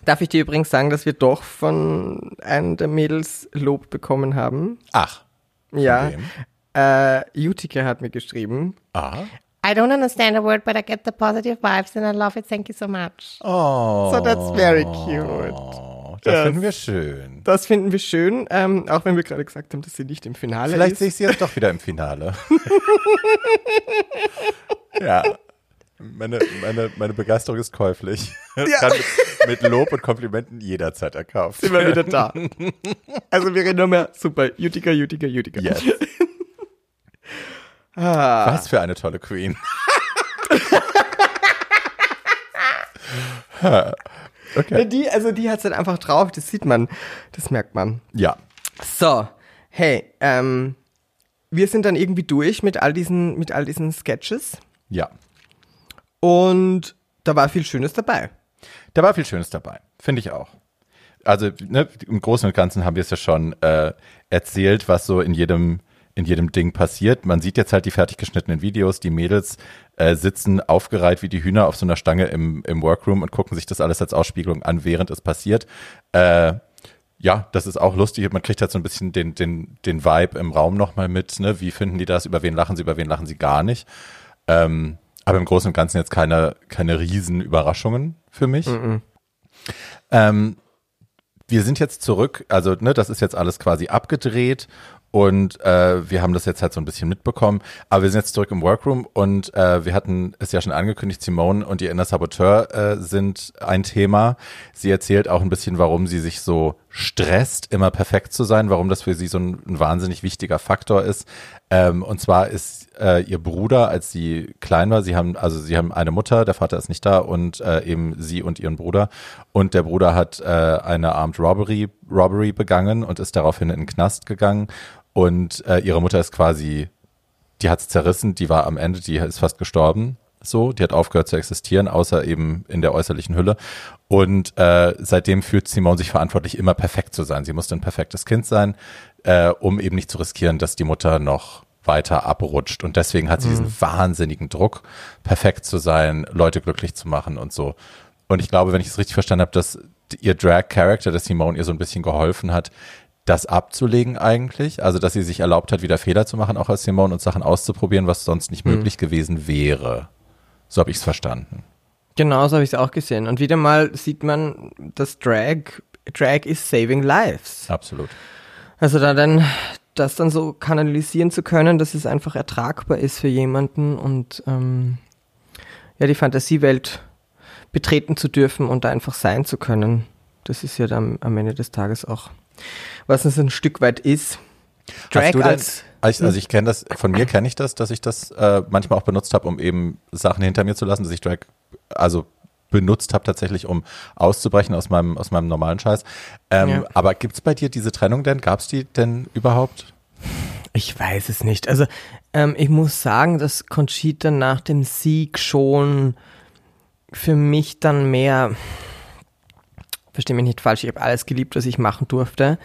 B: Darf ich dir übrigens sagen, dass wir doch von einem der Mädels Lob bekommen haben?
A: Ach.
B: Ja.
A: wem?
B: Äh, Utica hat mir geschrieben.
A: Ah.
C: I don't understand a word, but I get the positive vibes and I love it. Thank you so much.
A: Oh.
B: So that's very cute.
A: Das
B: Yes.
A: finden wir schön.
B: Das finden wir schön, ähm, auch wenn wir gerade gesagt haben, dass sie nicht im Finale
A: Vielleicht
B: ist.
A: sehe ich sie jetzt doch wieder im Finale. ja. Meine, meine, meine Begeisterung ist käuflich.
B: Ja.
A: Kann mit, mit Lob und Komplimenten jederzeit erkauft.
B: sind wir wieder da. Also wir reden nur mehr, super, Utica, Utica, Utica.
A: Yes.
B: Ah.
A: Was für eine tolle Queen. Okay.
B: Die, also die hat es halt einfach drauf, das sieht man, das merkt man.
A: Ja.
B: So, hey, ähm, wir sind dann irgendwie durch mit all diesen, mit all diesen Sketches
A: Ja.
B: und da war viel Schönes dabei.
A: Da war viel Schönes dabei. Finde ich auch. Also ne, im Großen und Ganzen haben wir es ja schon äh, erzählt, was so in jedem in jedem Ding passiert. Man sieht jetzt halt die fertig geschnittenen Videos. Die Mädels äh, sitzen aufgereiht wie die Hühner auf so einer Stange im, im Workroom und gucken sich das alles als Ausspiegelung an, während es passiert. Äh, ja, das ist auch lustig. Man kriegt halt so ein bisschen den, den, den Vibe im Raum nochmal mit. Ne? Wie finden die das? Über wen lachen sie? Über wen lachen sie gar nicht? Ähm, aber im Großen und Ganzen jetzt keine, keine riesen Überraschungen für mich. Ähm, wir sind jetzt zurück, also ne, das ist jetzt alles quasi abgedreht und äh, wir haben das jetzt halt so ein bisschen mitbekommen, aber wir sind jetzt zurück im Workroom und äh, wir hatten es ja schon angekündigt, Simone und ihr inner Saboteur äh, sind ein Thema. Sie erzählt auch ein bisschen, warum sie sich so stresst, immer perfekt zu sein, warum das für sie so ein, ein wahnsinnig wichtiger Faktor ist. Ähm, und zwar ist äh, ihr Bruder, als sie klein war, sie haben, also sie haben eine Mutter, der Vater ist nicht da und äh, eben sie und ihren Bruder. Und der Bruder hat äh, eine Armed Robbery, Robbery begangen und ist daraufhin in den Knast gegangen. Und äh, ihre Mutter ist quasi, die hat's zerrissen, die war am Ende, die ist fast gestorben. So, die hat aufgehört zu existieren, außer eben in der äußerlichen Hülle. Und äh, seitdem fühlt Simone sich verantwortlich, immer perfekt zu sein. Sie musste ein perfektes Kind sein, äh, um eben nicht zu riskieren, dass die Mutter noch weiter abrutscht. Und deswegen hat sie diesen wahnsinnigen Druck, perfekt zu sein, Leute glücklich zu machen und so. Und ich glaube, wenn ich es richtig verstanden habe, dass ihr Drag-Character, dass Simone ihr so ein bisschen geholfen hat, das abzulegen eigentlich. Also, dass sie sich erlaubt hat, wieder Fehler zu machen, auch als Simone und Sachen auszuprobieren, was sonst nicht möglich gewesen wäre. So habe ich es verstanden.
B: Genau so habe ich es auch gesehen. Und wieder mal sieht man, dass Drag, Drag is saving lives.
A: Absolut.
B: Also da dann, das dann so kanalisieren zu können, dass es einfach ertragbar ist für jemanden und ähm, ja, die Fantasiewelt betreten zu dürfen und da einfach sein zu können. Das ist ja dann am Ende des Tages auch, was es ein Stück weit ist. Drag
A: Hast du denn,
B: als
A: also, also ich kenne das, von mir kenne ich das, dass ich das äh, manchmal auch benutzt habe, um eben Sachen hinter mir zu lassen, dass ich Drag, also benutzt habe tatsächlich, um auszubrechen aus meinem, aus meinem normalen Scheiß. Ähm,
B: Ja.
A: Aber gibt's bei dir diese Trennung denn? Gab's die denn überhaupt?
B: Ich weiß es nicht. Also ähm, ich muss sagen, dass Conchita nach dem Sieg schon für mich dann mehr, verstehe mich nicht falsch, ich habe alles geliebt, was ich machen durfte,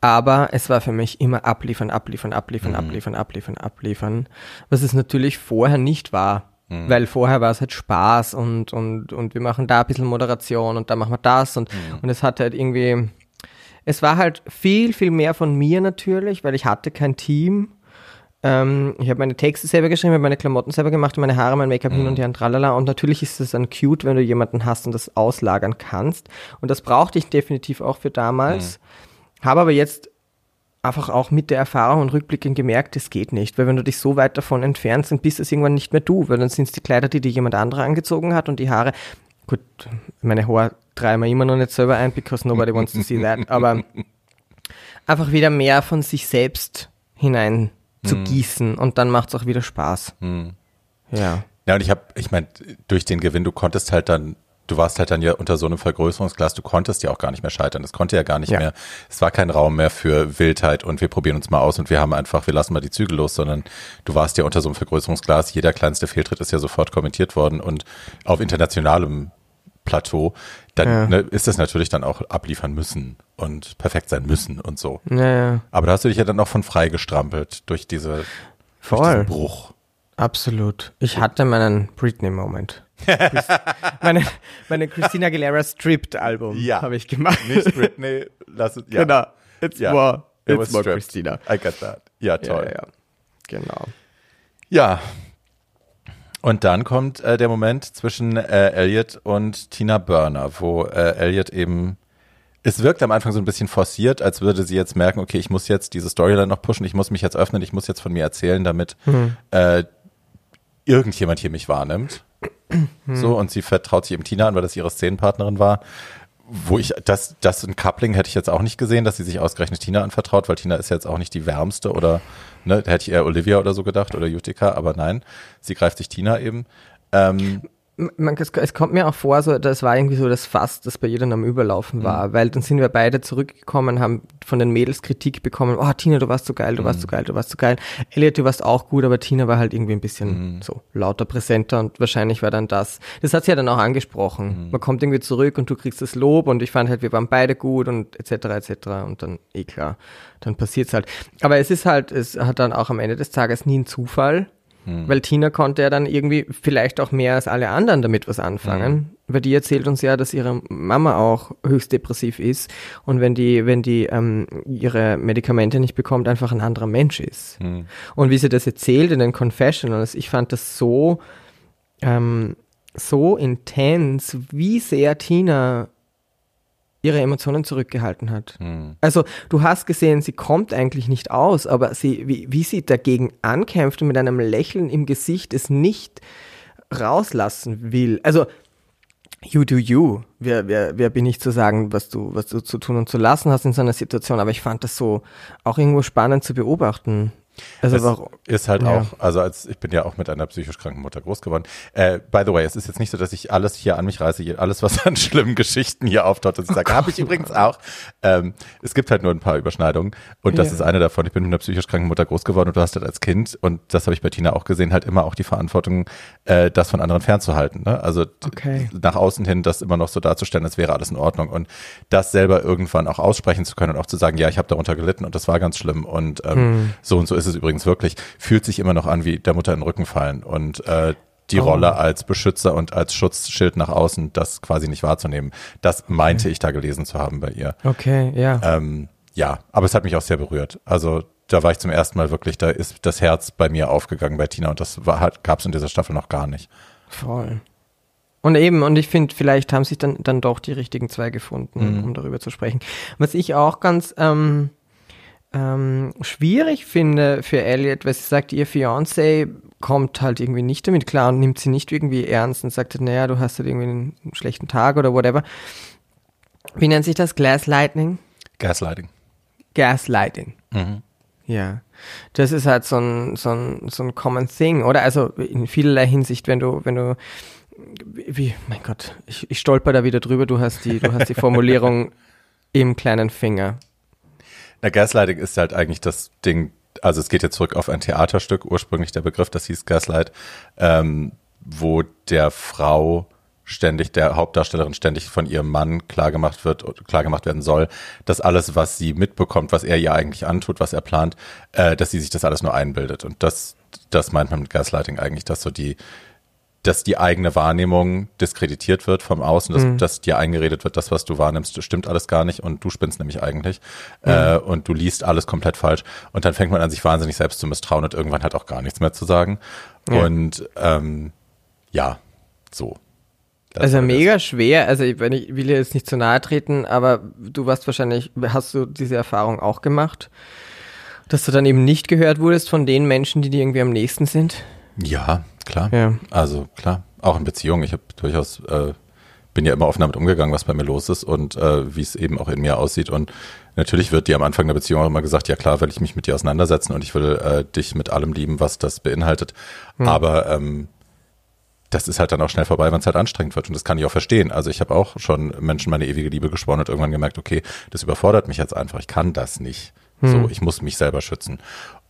B: aber es war für mich immer abliefern, abliefern, abliefern, abliefern, abliefern, abliefern, was es natürlich vorher nicht war. Weil vorher war es halt Spaß und, und, und wir machen da ein bisschen Moderation und da machen wir das und, und es hat halt irgendwie, es war halt viel, viel mehr von mir natürlich, weil ich hatte kein Team. Ähm, ich habe meine Texte selber geschrieben, habe meine Klamotten selber gemacht, meine Haare, mein Make-up hin und her und tralala. Und natürlich ist es dann cute, wenn du jemanden hast und das auslagern kannst. Und das brauchte ich definitiv auch für damals. Habe aber jetzt einfach auch mit der Erfahrung und Rückblickend gemerkt, das geht nicht. Weil wenn du dich so weit davon entfernst, dann bist es irgendwann nicht mehr du. Weil dann sind es die Kleider, die dir jemand anderer angezogen hat und die Haare. Gut, meine Haare treiben wir immer noch nicht selber ein, because nobody wants to see that. Aber einfach wieder mehr von sich selbst hinein zu gießen und dann macht es auch wieder Spaß. Ja.
A: Ja, und ich habe, ich meine, durch den Gewinn, du konntest halt dann, du warst halt dann ja unter so einem Vergrößerungsglas, du konntest ja auch gar nicht mehr scheitern. Es konnte ja gar nicht
B: Ja.
A: mehr, es war kein Raum mehr für Wildheit und wir probieren uns mal aus und wir haben einfach, wir lassen mal die Zügel los, sondern du warst ja unter so einem Vergrößerungsglas, jeder kleinste Fehltritt ist ja sofort kommentiert worden und auf internationalem Plateau, dann
B: Ja.
A: ne, ist das natürlich dann auch abliefern müssen und perfekt sein müssen und so.
B: Ja, ja.
A: Aber da hast du dich ja dann auch von frei gestrampelt durch diese, durch
B: Voll.
A: diesen Bruch.
B: Absolut. Ich hatte meinen Britney-Moment. meine, meine Christina Aguilera Stripped-Album
A: Ja.
B: habe ich gemacht.
A: Nicht Britney, lass es, ja.
B: Genau. It's
A: Ja.
B: more,
A: It
B: it's more
A: stripped.
B: Christina.
A: I got that. Ja,
B: Ja,
A: toll.
B: ja, ja. Genau.
A: Ja. Und dann kommt äh, der Moment zwischen äh, Elliot und Tina Burner, wo äh, Elliot eben, es wirkt am Anfang so ein bisschen forciert, als würde sie jetzt merken, okay, ich muss jetzt diese Storyline noch pushen, ich muss mich jetzt öffnen, ich muss jetzt von mir erzählen, damit äh, irgendjemand hier mich wahrnimmt. So, und sie vertraut sich eben Tina an, weil das ihre Szenenpartnerin war. Wo ich, das, das ein Coupling hätte ich jetzt auch nicht gesehen, dass sie sich ausgerechnet Tina anvertraut, weil Tina ist jetzt auch nicht die wärmste oder, ne, hätte ich eher Olivia oder so gedacht oder Utica, aber nein, sie greift sich Tina eben. Ähm,
B: Man, es, es kommt mir auch vor, so, das war irgendwie so das Fass, das bei jedem am Überlaufen war, weil dann sind wir beide zurückgekommen, haben von den Mädels Kritik bekommen, oh Tina, du warst so geil, du warst so geil, du warst so geil. Elliot, du warst auch gut, aber Tina war halt irgendwie ein bisschen so lauter präsenter und wahrscheinlich war dann das. Das hat sie ja dann auch angesprochen. Man kommt irgendwie zurück und du kriegst das Lob und ich fand halt, wir waren beide gut und etc. etc. und dann, eh klar, dann passiert's halt. Aber es ist halt, es hat dann auch am Ende des Tages nie ein Zufall, weil Tina konnte ja dann irgendwie vielleicht auch mehr als alle anderen damit was anfangen. Weil die erzählt uns ja, dass ihre Mama auch höchst depressiv ist und wenn die, wenn die ähm, ihre Medikamente nicht bekommt, einfach ein anderer Mensch ist. Und wie sie das erzählt in den Confessionals, ich fand das so, ähm, so intens, wie sehr Tina ihre Emotionen zurückgehalten hat. Also du hast gesehen, sie kommt eigentlich nicht aus, aber sie, wie, wie sie dagegen ankämpft und mit einem Lächeln im Gesicht es nicht rauslassen will. Also you do you. Wer, wer, wer bin ich zu sagen, was du, was du zu tun und zu lassen hast in so einer Situation? Aber ich fand das so auch irgendwo spannend zu beobachten. Also
A: es
B: warum?
A: ist halt
B: Ja.
A: auch, also als ich bin ja auch mit einer psychisch kranken Mutter groß geworden. Äh, by the way, es ist jetzt nicht so, dass ich alles hier an mich reiße, alles was an schlimmen Geschichten hier auftaucht, dass ich sage, habe ich übrigens auch. Ähm, es gibt halt nur ein paar Überschneidungen und das
B: Ja.
A: ist eine davon. Ich bin mit einer psychisch kranken Mutter groß geworden und du hast halt als Kind und das habe ich bei Tina auch gesehen, halt immer auch die Verantwortung, äh, das von anderen fernzuhalten. Ne? Also
B: Okay.
A: nach außen hin das immer noch so darzustellen, als wäre alles in Ordnung und das selber irgendwann auch aussprechen zu können und auch zu sagen, ja, ich habe darunter gelitten und das war ganz schlimm und ähm, so und so ist es übrigens wirklich, fühlt sich immer noch an wie der Mutter in den Rücken fallen und äh, die Rolle als Beschützer und als Schutzschild nach außen, das quasi nicht wahrzunehmen. Das meinte ich da gelesen zu haben bei ihr.
B: Okay, ja.
A: Ähm, ja, aber es hat mich auch sehr berührt. Also da war ich zum ersten Mal wirklich, da ist das Herz bei mir aufgegangen bei Tina und das gab es in dieser Staffel noch gar nicht.
B: Voll. Und eben, und ich finde, vielleicht haben sich dann, dann doch die richtigen zwei gefunden, um darüber zu sprechen. Was ich auch ganz ähm, ähm, schwierig finde für Elliot, weil sie sagt, ihr Fiancé kommt halt irgendwie nicht damit klar und nimmt sie nicht irgendwie ernst und sagt, naja, du hast halt irgendwie einen schlechten Tag oder whatever. Wie nennt sich das? Gaslighting?
A: Gaslighting.
B: Gaslighting. Ja, das ist halt so ein, so ein, so ein common thing, oder? Also in vielerlei Hinsicht, wenn du, wenn du, wie, mein Gott, ich, ich stolper da wieder drüber, du hast die, du hast die Formulierung im kleinen Finger.
A: Na, Gaslighting ist halt eigentlich das Ding, also es geht jetzt zurück auf ein Theaterstück, ursprünglich der Begriff, das hieß Gaslight, ähm, wo der Frau ständig, der Hauptdarstellerin ständig von ihrem Mann klargemacht wird, klargemacht werden soll, dass alles, was sie mitbekommt, was er ihr eigentlich antut, was er plant, äh, dass sie sich das alles nur einbildet. Und das, das meint man mit Gaslighting eigentlich, dass so die, dass die eigene Wahrnehmung diskreditiert wird vom Außen, dass, mhm. dass dir eingeredet wird, das, was du wahrnimmst, stimmt alles gar nicht und du spinnst nämlich eigentlich mhm. äh, und du liest alles komplett falsch und dann fängt man an, sich wahnsinnig selbst zu misstrauen und irgendwann hat auch gar nichts mehr zu sagen. Ja. Und ähm, ja, so.
B: Das also mega das. schwer, also ich, wenn ich will jetzt nicht zu nahe treten, aber du warst wahrscheinlich, hast du diese Erfahrung auch gemacht, dass du dann eben nicht gehört wurdest von den Menschen, die dir irgendwie am nächsten sind?
A: Ja, klar. Ja. Also klar, auch in Beziehungen. Ich habe durchaus, äh, bin ja immer offen damit umgegangen, was bei mir los ist und äh, wie es eben auch in mir aussieht. Und natürlich wird dir am Anfang der Beziehung auch immer gesagt, ja klar, will ich mich mit dir auseinandersetzen und ich will äh, dich mit allem lieben, was das beinhaltet. Hm. Aber ähm, das ist halt dann auch schnell vorbei, wenn es halt anstrengend wird. Und das kann ich auch verstehen. Also ich habe auch schon Menschen meine ewige Liebe geschworen und irgendwann gemerkt, okay, das überfordert mich jetzt einfach. Ich kann das nicht. Hm. So, ich muss mich selber schützen.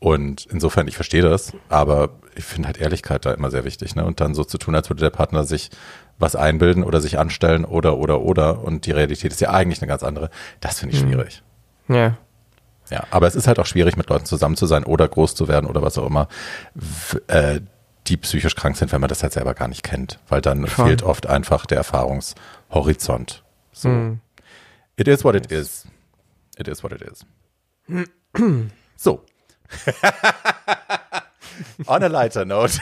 A: Und insofern, ich verstehe das, aber ich finde halt Ehrlichkeit da immer sehr wichtig. Ne? Und dann so zu tun, als würde der Partner sich was einbilden oder sich anstellen oder, oder, oder. Und die Realität ist ja eigentlich eine ganz andere. Das finde ich hm. schwierig.
B: Ja.
A: Ja, aber es ist halt auch schwierig, mit Leuten zusammen zu sein oder groß zu werden oder was auch immer. Äh, die psychisch krank sind, wenn man das halt selber gar nicht kennt, weil dann Schon. fehlt oft einfach der Erfahrungshorizont. So. Mm. It is what it is. It is what it is. so. On a lighter note.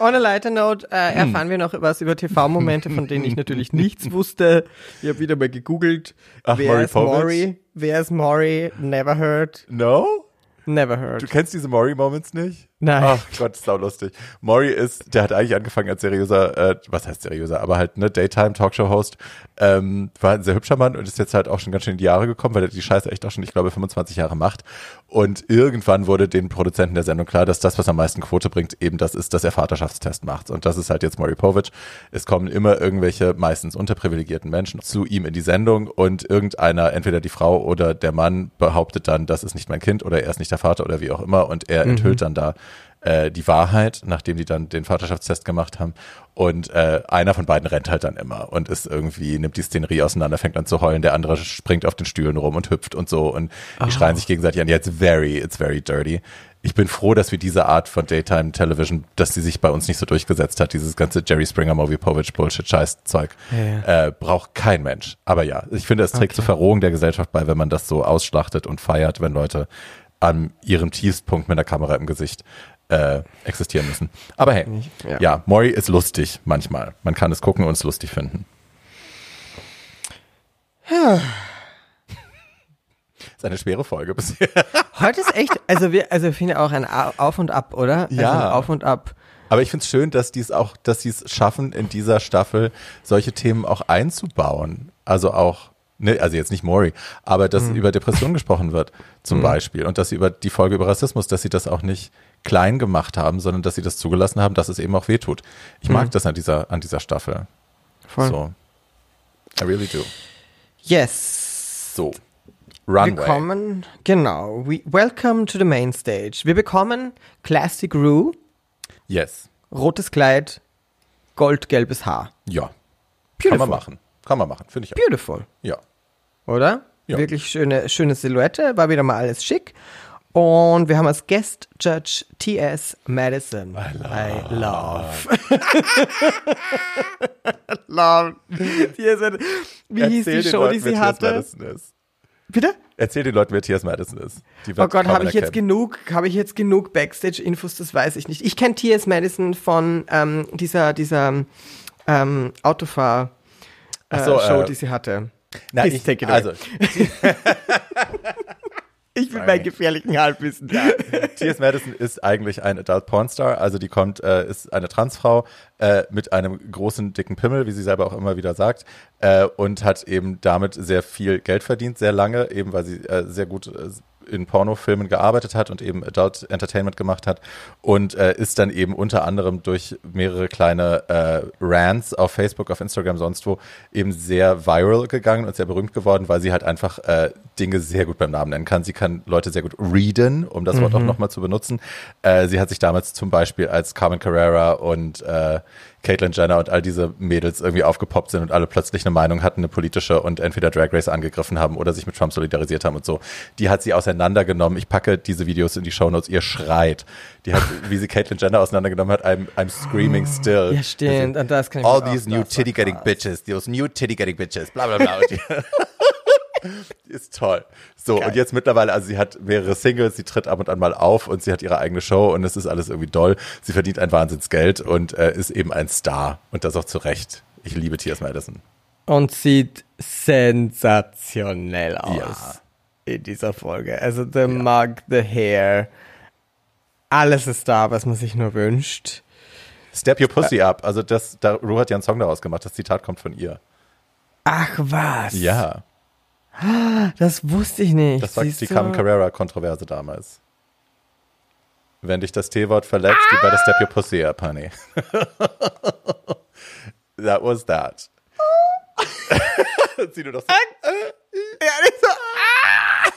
B: On a lighter note äh, erfahren wir noch was über TV-Momente, von denen ich natürlich nichts wusste. Ich habe wieder mal gegoogelt. Ach, wer Maury ist Maury? Wer ist Maury? Never heard.
A: No?
B: Never heard.
A: Du kennst diese Maury-Moments nicht?
B: Nein.
A: Ach Gott, ist sau lustig. Maury ist, der hat eigentlich angefangen als seriöser, äh, was heißt seriöser, aber halt ne Daytime-Talkshow-Host. Ähm, war ein sehr hübscher Mann und ist jetzt halt auch schon ganz schön in die Jahre gekommen, weil er die Scheiße echt auch schon, ich glaube, 25 Jahre macht. Und irgendwann wurde den Produzenten der Sendung klar, dass das, was am meisten Quote bringt, eben das ist, dass er Vaterschaftstest macht. Und das ist halt jetzt Maury Povich. Es kommen immer irgendwelche meistens unterprivilegierten Menschen zu ihm in die Sendung und irgendeiner, entweder die Frau oder der Mann, behauptet dann, das ist nicht mein Kind oder er ist nicht der Vater oder wie auch immer und er mhm. enthüllt dann da äh, die Wahrheit, nachdem die dann den Vaterschaftstest gemacht haben. Und äh, einer von beiden rennt halt dann immer und ist irgendwie, nimmt die Szenerie auseinander, fängt an zu heulen, der andere springt auf den Stühlen rum und hüpft und so. Und die oh. schreien sich gegenseitig an, ja, it's very, it's very dirty. Ich bin froh, dass wir diese Art von Daytime Television, dass sie sich bei uns nicht so durchgesetzt hat, dieses ganze Jerry Springer, Movie Povich, Bullshit, Scheiß Zeug, ja. Äh, braucht kein Mensch. Aber ja, ich finde, es trägt okay. zur Verrohung der Gesellschaft bei, wenn man das so ausschlachtet und feiert, wenn Leute an ihrem Tiefstpunkt mit einer Kamera im Gesicht äh, existieren müssen. Aber hey, ja. ja, Mori ist lustig manchmal. Man kann es gucken und es lustig finden. ist eine schwere Folge bisher.
B: Heute ist echt, also wir, also wir finden auch ein Auf und Ab, oder? Also
A: ja.
B: Auf und Ab.
A: Aber ich finde es schön, dass die es auch, dass sie es schaffen, in dieser Staffel solche Themen auch einzubauen. Also auch, ne, also jetzt nicht Mori, aber dass mhm. über Depressionen gesprochen wird, zum mhm. Beispiel. Und dass sie über die Folge über Rassismus, dass sie das auch nicht klein gemacht haben, sondern dass sie das zugelassen haben, dass es eben auch wehtut. Ich mag mhm. das an dieser, an dieser Staffel.
B: Voll. So.
A: I really do.
B: Yes.
A: So. Runway.
B: Wir kommen, genau. We, welcome to the main stage. Wir bekommen Classic Rue.
A: Yes.
B: Rotes Kleid, goldgelbes Haar.
A: Ja. Beautiful. Kann man machen. Kann man machen, finde ich auch.
B: Beautiful.
A: Ja.
B: Oder? Ja. Wirklich schöne, schöne Silhouette, war wieder mal alles schick. Und wir haben als Guest Judge T.S. Madison.
A: I love. I love.
B: love. Wie Erzähl hieß die Show, Leuten, die sie hatte? Bitte?
A: Erzähl den Leuten, wer T.S. Madison ist.
B: oh Gott, habe ich jetzt genug, habe ich jetzt genug Backstage-Infos? Das weiß ich nicht. Ich kenne T.S. Madison von ähm, dieser, dieser ähm, Autofahr-Show, äh, so, äh, die sie hatte.
A: Na, ich, take it away. Also,
B: Ich will meinen gefährlichen Halbwissen.
A: Ja. T.S. Madison ist eigentlich ein Adult Pornstar, also die kommt, äh, ist eine Transfrau äh, mit einem großen, dicken Pimmel, wie sie selber auch immer wieder sagt, äh, und hat eben damit sehr viel Geld verdient, sehr lange, eben weil sie äh, sehr gut äh, in Pornofilmen gearbeitet hat und eben Adult Entertainment gemacht hat und äh, ist dann eben unter anderem durch mehrere kleine äh, Rants auf Facebook, auf Instagram, sonst wo eben sehr viral gegangen und sehr berühmt geworden, weil sie halt einfach äh, Dinge sehr gut beim Namen nennen kann. Sie kann Leute sehr gut readen, um das Wort auch nochmal zu benutzen. Äh, sie hat sich damals zum Beispiel als Carmen Carrera und äh, Caitlyn Jenner und all diese Mädels irgendwie aufgepoppt sind und alle plötzlich eine Meinung hatten, eine politische und entweder Drag Race angegriffen haben oder sich mit Trump solidarisiert haben und so. Die hat sie auseinandergenommen. Ich packe diese Videos in die Shownotes. Ihr schreit. Die hat, wie sie Caitlyn Jenner auseinandergenommen hat, I'm, I'm screaming still.
B: Ja, stimmt. Und das kann ich
A: All these new
B: das war
A: titty getting
B: krass.
A: bitches, those new titty getting bitches, bla bla bla. Ist toll. So, und jetzt mittlerweile, also sie hat mehrere Singles, sie tritt ab und an mal auf und sie hat ihre eigene Show und es ist alles irgendwie doll. Sie verdient ein Wahnsinnsgeld und äh, ist eben ein Star. Und das auch zu Recht. Ich liebe T.S. Madison.
B: Und sieht sensationell aus
A: Ja.
B: in dieser Folge. Also der Mug, the Hair, alles ist da, was man sich nur wünscht.
A: Step Your Pussy Up. Also das, da, Ru hat ja einen Song daraus gemacht. Das Zitat kommt von ihr.
B: Ach was.
A: Ja,
B: Das wusste ich nicht.
A: das
B: Siehst
A: die? Carmen Carrera-Kontroverse damals. Wenn dich das T-Wort verletzt, you better step your pussy up, honey. that was that. Sieh du so.
B: Ja, nicht so. Ah!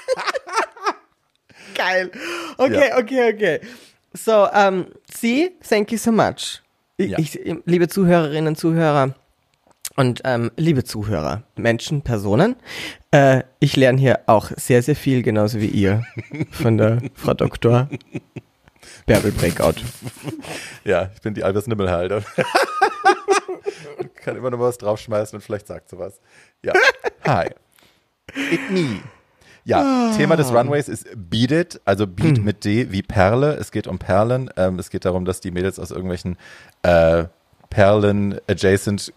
B: Geil. Okay,
A: Ja.
B: okay, okay. So, ähm, Sie, thank you so much.
A: Ja.
B: ich, liebe Zuhörerinnen, Zuhörer und ähm, liebe Zuhörer, Menschen, Personen, äh, ich lerne hier auch sehr, sehr viel, genauso wie ihr, von der Frau Doktor Bärbel Breakout.
A: Ja, ich bin die Albers Nimmelhalde. Kann immer noch was draufschmeißen und vielleicht sagt sie was. Ja. Hi. It me. Ja, Thema des Runways ist Beat It, also Beat mit D wie Perle. Es geht um Perlen. Ähm, es geht darum, dass die Mädels aus irgendwelchen äh, Perlen-adjacent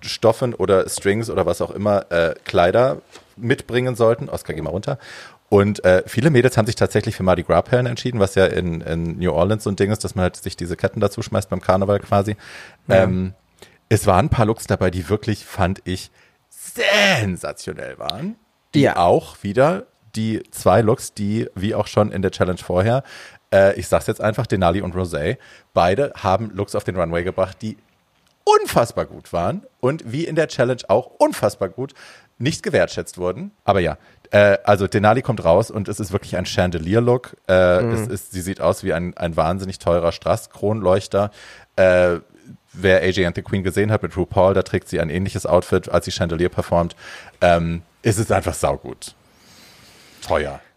A: Stoffen oder Strings oder was auch immer äh, Kleider mitbringen sollten. Oscar, geh mal runter. Und äh, viele Mädels haben sich tatsächlich für Mardi Gras Perlen entschieden, was ja in, in New Orleans so ein Ding ist, dass man halt sich diese Ketten dazu schmeißt beim Karneval quasi. Ähm, es waren ein paar Looks dabei, die wirklich, fand ich, sensationell waren. Die
B: Ja.
A: auch wieder die zwei Looks, die, wie auch schon in der Challenge vorher, äh, ich sag's jetzt einfach, Denali und Rosé, beide haben Looks auf den Runway gebracht, die unfassbar gut waren und wie in der Challenge auch unfassbar gut nicht gewertschätzt wurden. Aber ja, äh, also Denali kommt raus und es ist wirklich ein Chandelier-Look. Äh, es ist, sie sieht aus wie ein, ein wahnsinnig teurer Strass-Kronleuchter. Äh, wer AJ and the Queen gesehen hat mit RuPaul, da trägt sie ein ähnliches Outfit, als sie Chandelier performt. Ähm, es ist einfach saugut. Teuer.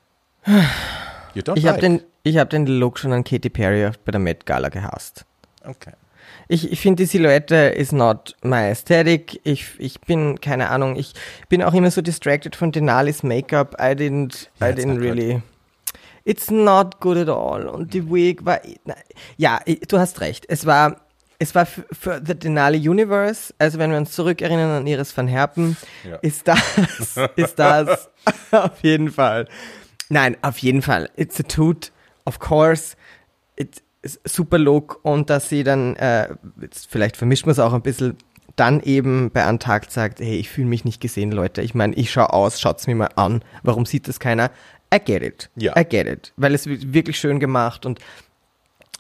A: You don't
B: Ich habe
A: like.
B: den, ich hab den Look schon an Katy Perry bei der Met Gala gehasst.
A: Okay.
B: Ich, ich finde, die Silhouette is not my aesthetic. Ich, ich bin, keine Ahnung, ich bin auch immer so distracted von Denalis Make-up. I didn't,
A: Ja,
B: I didn't really. It's not good at all. Und die Wig war, na, ja, du hast recht. Es war, es war für, für The Denali Universe, also wenn wir uns zurückerinnern an Iris van Herpen,
A: Ja.
B: ist das, ist das auf jeden Fall. Nein, auf jeden Fall. It's a toot, of course. It's super Look und dass sie dann, äh, vielleicht vermischt man es auch ein bisschen, dann eben bei Antakt sagt, hey, ich fühle mich nicht gesehen, Leute. Ich meine, ich schaue aus, schaut's mir mal an. Warum sieht das keiner? I get it.
A: Ja.
B: I get it. Weil es wird wirklich schön gemacht und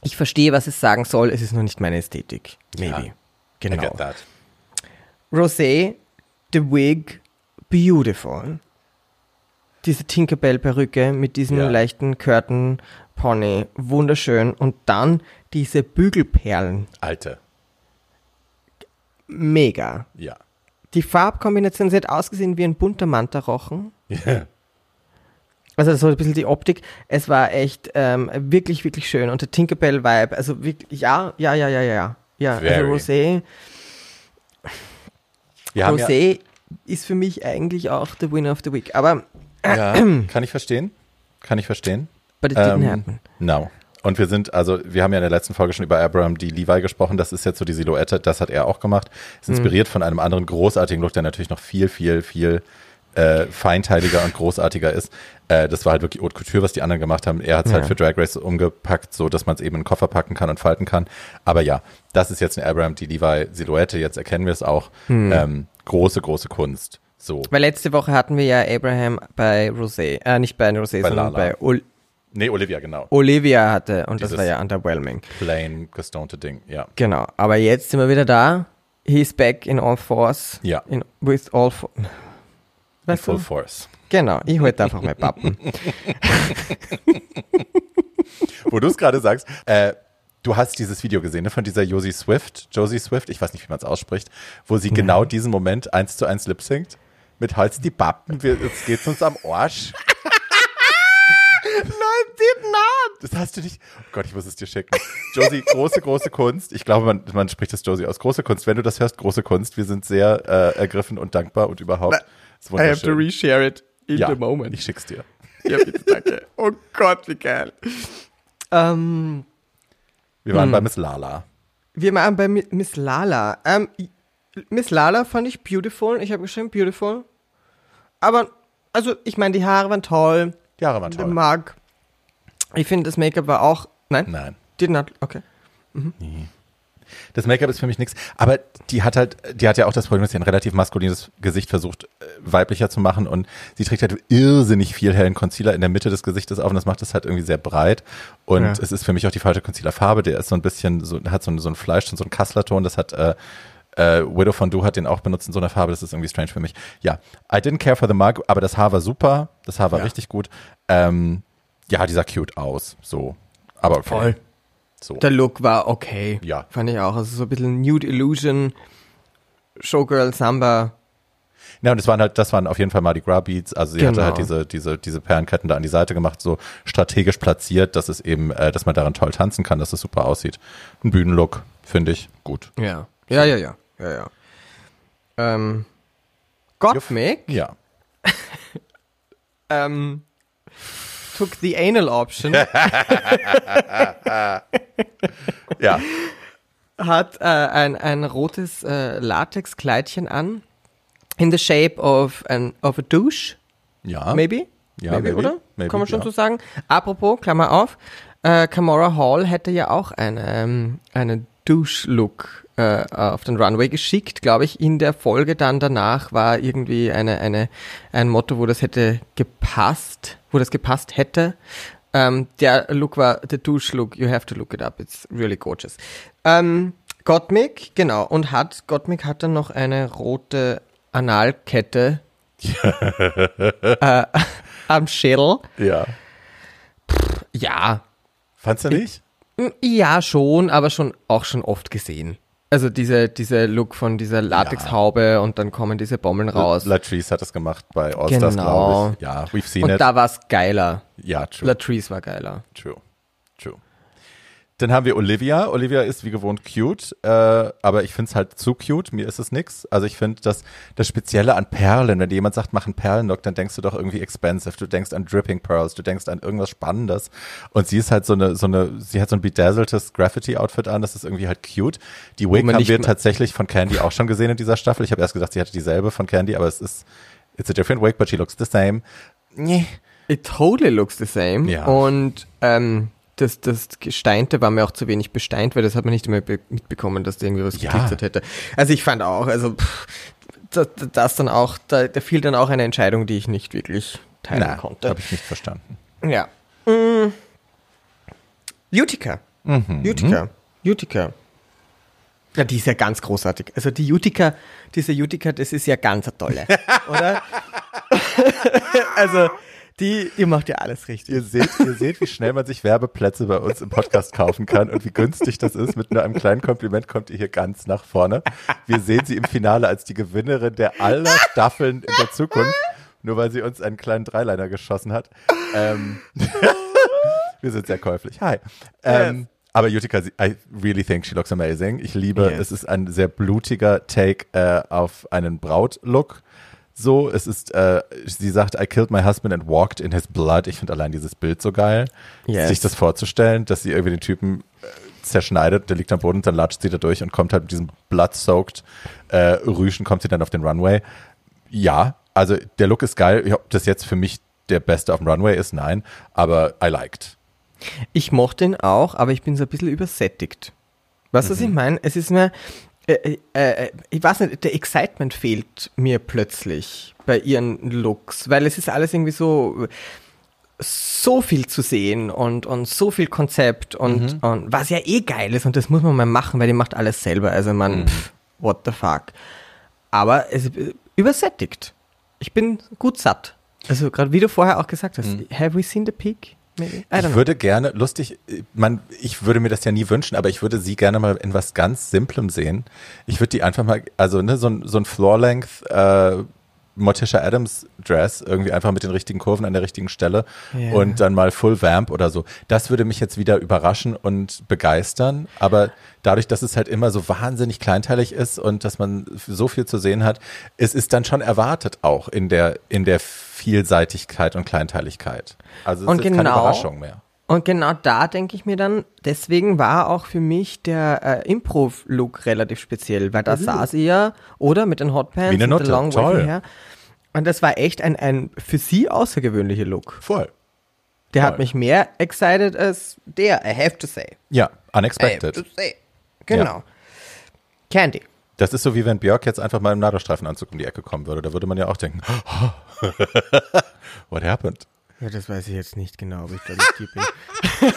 B: ich verstehe, was es sagen soll. Es ist noch nicht meine Ästhetik. Maybe.
A: Ja. I
B: Genau.
A: get that.
B: Rosé, the wig, beautiful. Diese Tinkerbell-Perücke mit diesem
A: Ja.
B: leichten Curtain Pony, wunderschön. Und dann diese Bügelperlen,
A: Alte.
B: mega.
A: Ja.
B: Die Farbkombination, sie hat ausgesehen wie ein bunter Mantarochen.
A: Ja.
B: Also so ein bisschen die Optik. Es war echt ähm, wirklich, wirklich schön. Und der Tinkerbell-Vibe, also wirklich, ja, ja, ja, ja, ja. Ja,
A: Very.
B: also Rosé,
A: Wir haben ja,
B: Rosé ist für mich eigentlich auch the winner of the week. Aber
A: ja, kann ich verstehen. Kann ich verstehen.
B: but it didn't
A: Ähm,
B: happen.
A: No. Und wir sind, also wir haben ja in der letzten Folge schon über Abraham D. Levi gesprochen. Das ist jetzt so die Silhouette, das hat er auch gemacht. Ist
B: Mhm.
A: inspiriert von einem anderen großartigen Look, der natürlich noch viel, viel, viel äh, feinteiliger und großartiger ist. Äh, das war halt wirklich Haute Couture, was die anderen gemacht haben. Er hat es halt
B: Ja.
A: für Drag Race umgepackt, so dass man es eben in den Koffer packen kann und falten kann. Aber ja, das ist jetzt eine Abraham D. Levi Silhouette. Jetzt erkennen wir es auch.
B: Mhm.
A: Ähm, große, große Kunst. So.
B: Weil letzte Woche hatten wir ja Abraham bei Rosé, äh, nicht bei Rosé,
A: Bei
B: sondern
A: Lala.
B: bei Ol
A: Nee, Olivia, genau.
B: Olivia hatte und das
A: Dieses-
B: war ja underwhelming.
A: Plain gestonte Ding, ja.
B: Genau, aber jetzt sind wir wieder da. He's back in all force.
A: Ja.
B: In, with all for Weißt
A: Full
B: du?
A: force.
B: Genau, ich halte einfach mal Pappen.
A: Wo du es gerade sagst, äh, du hast dieses Video gesehen, ne, von dieser Josie Swift, Josie Swift, ich weiß nicht, wie man es ausspricht, wo sie genau diesen Moment eins zu eins lip singt. Mit Holz die Pappen, jetzt geht's uns am Arsch.
B: Nein, did not.
A: Das hast du nicht. Oh Gott, ich muss es dir schicken. Josie, große, große Kunst. Ich glaube, man, man spricht das Josie aus. Große Kunst. Wenn du das hörst, große Kunst. Wir sind sehr äh, ergriffen und dankbar und überhaupt.
B: I have to reshare it in
A: ja,
B: the moment.
A: Ich schick's dir.
B: Ja, bitte, danke. Oh Gott, wie geil. Ähm,
A: Wir
B: Hm.
A: waren bei Miss Lala.
B: wir waren bei Mi- Miss Lala. Ähm, Miss Lala fand ich beautiful. Ich habe geschrieben beautiful. Aber, also, ich meine, die Haare waren toll.
A: Die Haare waren toll.
B: Mag. Ich finde, das Make-up war auch. Nein?
A: Nein.
B: Did not. Okay.
A: Das Make-up ist für mich nichts. Aber die hat halt, die hat ja auch das Problem, dass sie ein relativ maskulines Gesicht versucht, äh, weiblicher zu machen. Und sie trägt halt irrsinnig viel hellen Concealer in der Mitte des Gesichtes auf und das macht es halt irgendwie sehr breit. Und
B: Ja.
A: es ist für mich auch die falsche Concealer-Farbe. Der ist so ein bisschen, so, hat so ein, so ein Fleisch und so ein Kasslerton. Das hat, äh, äh, Widow von Du hat den auch benutzt in so einer Farbe. Das ist irgendwie strange für mich. Ja, I didn't care for the mug, aber das Haar war super. Das Haar war
B: Ja.
A: richtig gut. Ähm, ja, die sah cute aus. So. Aber okay.
B: Voll.
A: So.
B: Der Look war okay.
A: Ja.
B: Fand ich auch. Also so ein bisschen Nude Illusion, Showgirl, Samba.
A: Ja, und das waren halt, das waren auf jeden Fall Mardi Gras Beats. Also sie hatte
B: Genau.
A: halt diese, diese, diese Perlenketten da an die Seite gemacht, so strategisch platziert, dass es eben, äh, dass man daran toll tanzen kann, dass es super aussieht. Ein Bühnenlook, finde ich gut.
B: Ja. Ja, ja, ja. Ja, ja. Ähm, Gottmik
A: Ja.
B: ähm, took the anal option,
A: Ja.
B: hat äh, ein, ein rotes äh, Latexkleidchen an. In the shape of, an, of a douche.
A: Ja.
B: Maybe?
A: Ja,
B: maybe,
A: maybe.
B: oder?
A: Maybe,
B: Kann man schon
A: ja.
B: so sagen. Apropos, Klammer auf, äh, Kamora Hall hätte ja auch eine, ähm, eine Douche-Look äh, auf den Runway geschickt, glaube ich. In der Folge dann danach war irgendwie eine, eine, ein Motto, wo das hätte gepasst, wo das gepasst hätte. Ähm, der Look war the Douche-Look, you have to look it up, it's really gorgeous. Ähm, Gottmik, genau, und hat, Gottmik hat dann noch eine rote Analkette äh, am Schädel.
A: Ja.
B: Ja,
A: Fandst du nicht?
B: Ja schon, aber schon auch schon oft gesehen. Also diese, diese Look von dieser Latexhaube und dann kommen diese Bommeln raus.
A: Latrice hat das gemacht bei All Stars,
B: Genau.
A: glaube ich. Ja, we've seen
B: und
A: it.
B: da war es geiler.
A: ja, true.
B: Latrice war geiler.
A: True. Dann haben wir Olivia. Olivia ist wie gewohnt cute, äh, aber ich finde es halt zu cute. Mir ist es nix. Also ich finde das, das Spezielle an Perlen, wenn dir jemand sagt, mach einen Perlenlook, dann denkst du doch irgendwie expensive. Du denkst an Dripping Pearls, du denkst an irgendwas Spannendes. Und sie ist halt so eine, so eine, sie hat so ein bedazzltes Graffiti-Outfit an, das ist irgendwie halt cute. Die Wig haben wir tatsächlich von Candy auch schon gesehen in dieser Staffel. Ich habe erst gedacht, sie hatte dieselbe von Candy, aber es ist, it's a different wig, but she looks the same. Nee.
B: It totally looks the same.
A: Ja.
B: Und ähm, das, das Gesteinte war mir auch zu wenig besteint, weil das hat man nicht immer be mitbekommen, dass da irgendwie was
A: Ja.
B: geglitzert hätte. Also ich fand auch, also pff, das, das dann auch, da, da fiel dann auch eine Entscheidung, die ich nicht wirklich teilen
A: Na,
B: konnte.
A: habe ich nicht verstanden.
B: Ja. Mm. Utica.
A: Mhm.
B: Utica. Utica. Ja, die ist ja ganz großartig. Also die Utica, diese Utica, das ist ja ganz eine tolle, oder? also die, die macht ja alles richtig.
A: Ihr seht, ihr seht, wie schnell man sich Werbeplätze bei uns im Podcast kaufen kann und wie günstig das ist. Mit nur einem kleinen Kompliment kommt ihr hier ganz nach vorne. Wir sehen sie im Finale als die Gewinnerin der aller Staffeln in der Zukunft, nur weil sie uns einen kleinen Dreiliner geschossen hat. Ähm, wir sind sehr käuflich. Hi. Ähm, aber Utica, sie- I really think she looks amazing. Ich liebe,
B: Yes.
A: es ist ein sehr blutiger Take äh, auf einen Brautlook. So, es ist, äh, sie sagt, I killed my husband and walked in his blood. Ich finde allein dieses Bild so geil.
B: Yes.
A: Sich das vorzustellen, dass sie irgendwie den Typen äh, zerschneidet, der liegt am Boden dann latscht sie da durch und kommt halt mit diesem blood-soaked äh, Rüschen, kommt sie dann auf den Runway. Ja, also der Look ist geil. Ob das jetzt für mich der beste auf dem Runway ist, nein, aber I liked.
B: Ich mochte ihn auch, aber ich bin so ein bisschen übersättigt. Weißt du, was ich meine? Es ist mir, Äh, äh, äh, ich weiß nicht, der Excitement fehlt mir plötzlich bei ihren Looks, weil es ist alles irgendwie so so viel zu sehen und, und so viel Konzept und, und was ja eh geil ist und das muss man mal machen, weil die macht alles selber. Also man, pff, what the fuck. Aber es ist übersättigt. Ich bin gut satt. Also gerade wie du vorher auch gesagt hast, have we seen the peak? Maybe?
A: Ich würde gerne, lustig, man, ich würde mir das ja nie wünschen, aber ich würde sie gerne mal in was ganz Simplem sehen. Ich würde die einfach mal, also ne, so ein, so ein Floor-Length äh, Morticia Adams Dress, irgendwie einfach mit den richtigen Kurven an der richtigen Stelle
B: Ja.
A: und dann mal Full Vamp oder so. Das würde mich jetzt wieder überraschen und begeistern, aber dadurch, dass es halt immer so wahnsinnig kleinteilig ist und dass man so viel zu sehen hat, es ist dann schon erwartet auch in der, in der Vielseitigkeit und Kleinteiligkeit. Also es
B: Und
A: ist keine
B: genau-
A: Überraschung mehr.
B: Und genau da denke ich mir dann, deswegen war auch für mich der äh, Improv-Look relativ speziell, weil da sah sie ja, oder mit den Hotpants und
A: Nutte,
B: der Long Hair. Und das war echt ein, ein für sie außergewöhnlicher Look.
A: Voll.
B: Der
A: Voll.
B: hat mich mehr excited als der, I have to say.
A: Ja,
B: I have
A: unexpected.
B: to say. Genau. Candy.
A: Das ist so wie wenn Björk jetzt einfach mal im Nadelstreifenanzug um die Ecke kommen würde. Da würde man ja auch denken, what happened?
B: Ja, das weiß ich jetzt nicht genau, ob ich da die bin.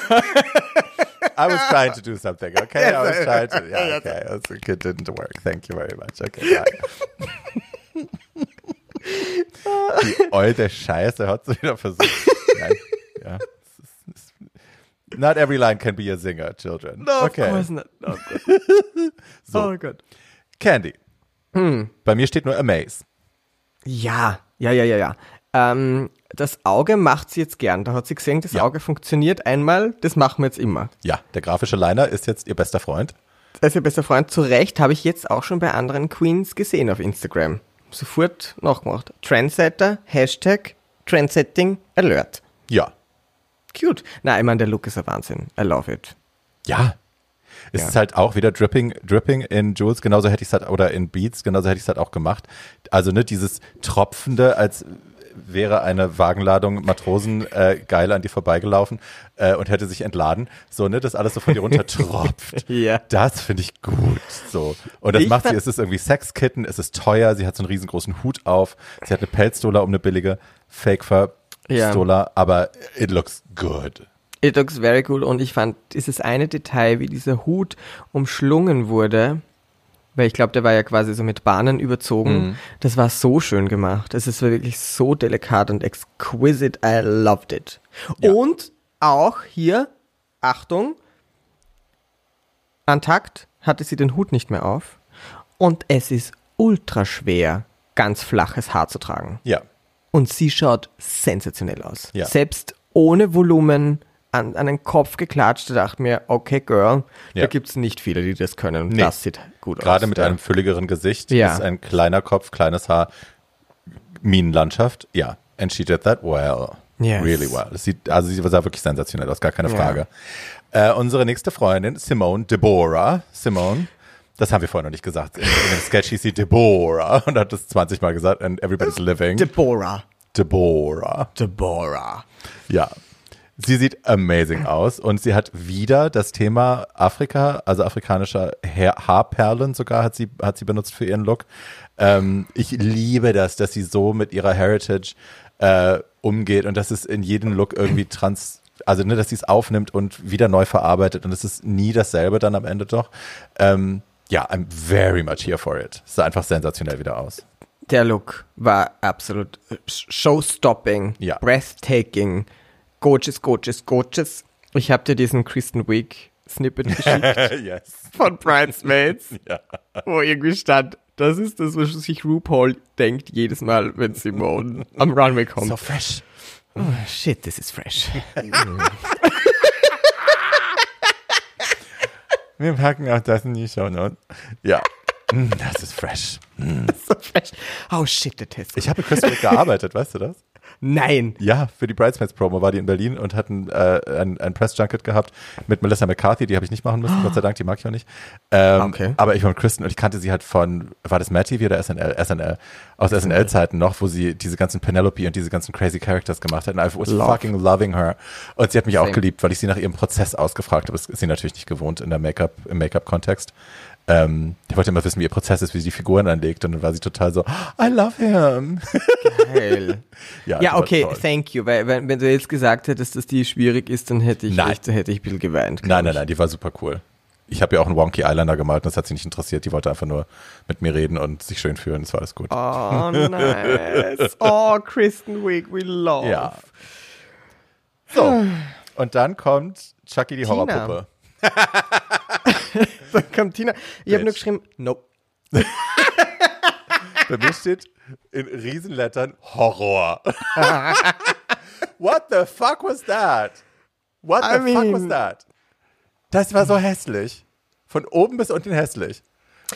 A: I was trying to do something, okay? I was trying to, yeah, okay. It didn't work. Thank you very much. Okay, bye. Die alte Scheiße hat sie wieder versucht. Nein, ja. es es Not every line can be a singer, children.
B: No,
A: okay.
B: of course not. Gott.
A: So.
B: Oh Gott.
A: Candy.
B: Hm.
A: Bei mir steht nur Amaze.
B: Ja, ja, ja, ja, ja. Ähm, das Auge macht sie jetzt gern. Da hat sie gesehen, das
A: Ja.
B: Auge funktioniert einmal, das machen wir jetzt immer.
A: Ja, der grafische Liner ist jetzt ihr bester Freund.
B: Als ihr bester Freund zu Recht habe ich jetzt auch schon bei anderen Queens gesehen auf Instagram. Sofort nachgemacht. Trendsetter, Hashtag Trendsetting Alert.
A: Ja.
B: Cute. Na, ich meine, der Look ist ein Wahnsinn. I love it.
A: Ja. Es
B: Ja.
A: ist halt auch wieder Dripping, Dripping in Jules, genauso hätte ich es halt, oder in Beats, genauso hätte ich es halt auch gemacht. Also, ne, dieses Tropfende, als wäre eine Wagenladung Matrosen äh, geil an dir vorbeigelaufen äh, und hätte sich entladen. So, ne, das alles so von dir runter tropft.
B: Ja.
A: Das finde ich gut. So. Und das
B: Ich
A: macht sie, es ist irgendwie Sexkitten, es ist teuer, sie hat so einen riesengroßen Hut auf, sie hat eine Pelzdola um eine billige Fake-Fur-Stola, aber it looks good.
B: It looks very cool und ich fand dieses eine Detail, wie dieser Hut umschlungen wurde, weil ich glaube, der war ja quasi so mit Bahnen überzogen.
A: Mhm.
B: Das war so schön gemacht. Es ist wirklich so delikat und exquisite. I loved it.
A: Ja.
B: Und auch hier, Achtung, an Takt hatte sie den Hut nicht mehr auf und es ist ultra schwer, ganz flaches Haar zu tragen.
A: Ja.
B: Und sie schaut sensationell aus.
A: Ja.
B: Selbst ohne Volumen an, an den Kopf geklatscht, da dachte mir, okay, Girl,
A: Ja.
B: da gibt es nicht viele, die das können. Und
A: Nee.
B: das sieht gut aus.
A: Gerade mit
B: ja.
A: einem fülligeren Gesicht
B: Ja.
A: ist ein kleiner Kopf, kleines Haar, Minenlandschaft. Ja, and she did that well.
B: Yes.
A: Really well. Das sieht, also sie sah wirklich sensationell aus, gar keine. Frage. Äh, unsere nächste Freundin, Simone Deborah. Simone, das haben wir vorher noch nicht gesagt. In, in dem Sketch hieß sie Deborah und hat das 20 Mal gesagt and everybody's living.
B: Deborah.
A: Deborah.
B: Deborah.
A: Ja. Sie sieht amazing aus und sie hat wieder das Thema Afrika, also afrikanischer Haar Haarperlen sogar hat sie, hat sie benutzt für ihren Look. Ähm, ich liebe das, dass sie so mit ihrer Heritage äh, umgeht und dass es in jedem Look irgendwie trans, also ne, dass sie es aufnimmt und wieder neu verarbeitet und es ist nie dasselbe dann am Ende doch. Ähm, ja, I'm very much here for it. Es sah einfach sensationell wieder aus.
B: Der Look war absolut show-stopping,
A: Ja.
B: breathtaking, gorgeous, gorgeous, gorgeous. Ich habe dir diesen Kristen Wiig Snippet geschickt
A: yes.
B: von Bridesmaids,
A: Ja.
B: wo irgendwie stand, das ist das, was sich RuPaul denkt jedes Mal, wenn Simone am Runway kommt.
A: So fresh.
B: Oh, shit, this is fresh.
A: Wir packen auch das in die Show Notes. Ja. Mm, Das ist fresh.
B: so fresh. Oh shit, der Test.
A: Ich habe Wick gearbeitet, weißt du das?
B: Nein.
A: Ja, für die Bridesmaids-Promo war die in Berlin und hatten äh, ein, ein Press-Junket gehabt mit Melissa McCarthy, die habe ich nicht machen müssen, Gott sei Dank, die mag ich auch nicht. Ähm,
B: Okay.
A: Aber ich war mit Kristen und ich kannte sie halt von, war das Matt TV oder SNL? SNL. Aus SNL-Zeiten noch, wo sie diese ganzen Penelope und diese ganzen crazy Characters gemacht hat. Und I was
B: Love.
A: fucking loving her. Und sie hat mich auch
B: Same.
A: geliebt, weil ich sie nach ihrem Prozess ausgefragt habe. Das ist sie natürlich nicht gewohnt in der Make-up, im Make-up-Kontext. Ähm, ich wollte immer wissen, wie ihr Prozess ist, wie sie die Figuren anlegt. Und dann war sie total so, I love him.
B: Geil.
A: ja,
B: Ja, okay,
A: toll.
B: thank you. Weil wenn, wenn du jetzt gesagt hättest, dass die schwierig ist, dann hätte ich
A: Nein.
B: echt, hätte ich ein bisschen geweint.
A: Nein, nein, nein, die war super cool. Ich habe ja auch einen Wonky Eyeliner gemalt und das hat sie nicht interessiert. Die wollte einfach nur mit mir reden und sich schön fühlen. Das war alles gut.
B: Oh, nice. Oh, Kristen Wiig, we love.
A: Ja. So. Und dann kommt Chucky die
B: Tina.
A: Horrorpuppe.
B: Dann kommt Tina. Ich habe nur geschrieben, nope.
A: Bei mir steht in Riesenlettern Horror. What the fuck was that? What the
B: I
A: fuck was
B: mean-
A: that? Das war so hässlich. Von oben bis unten hässlich.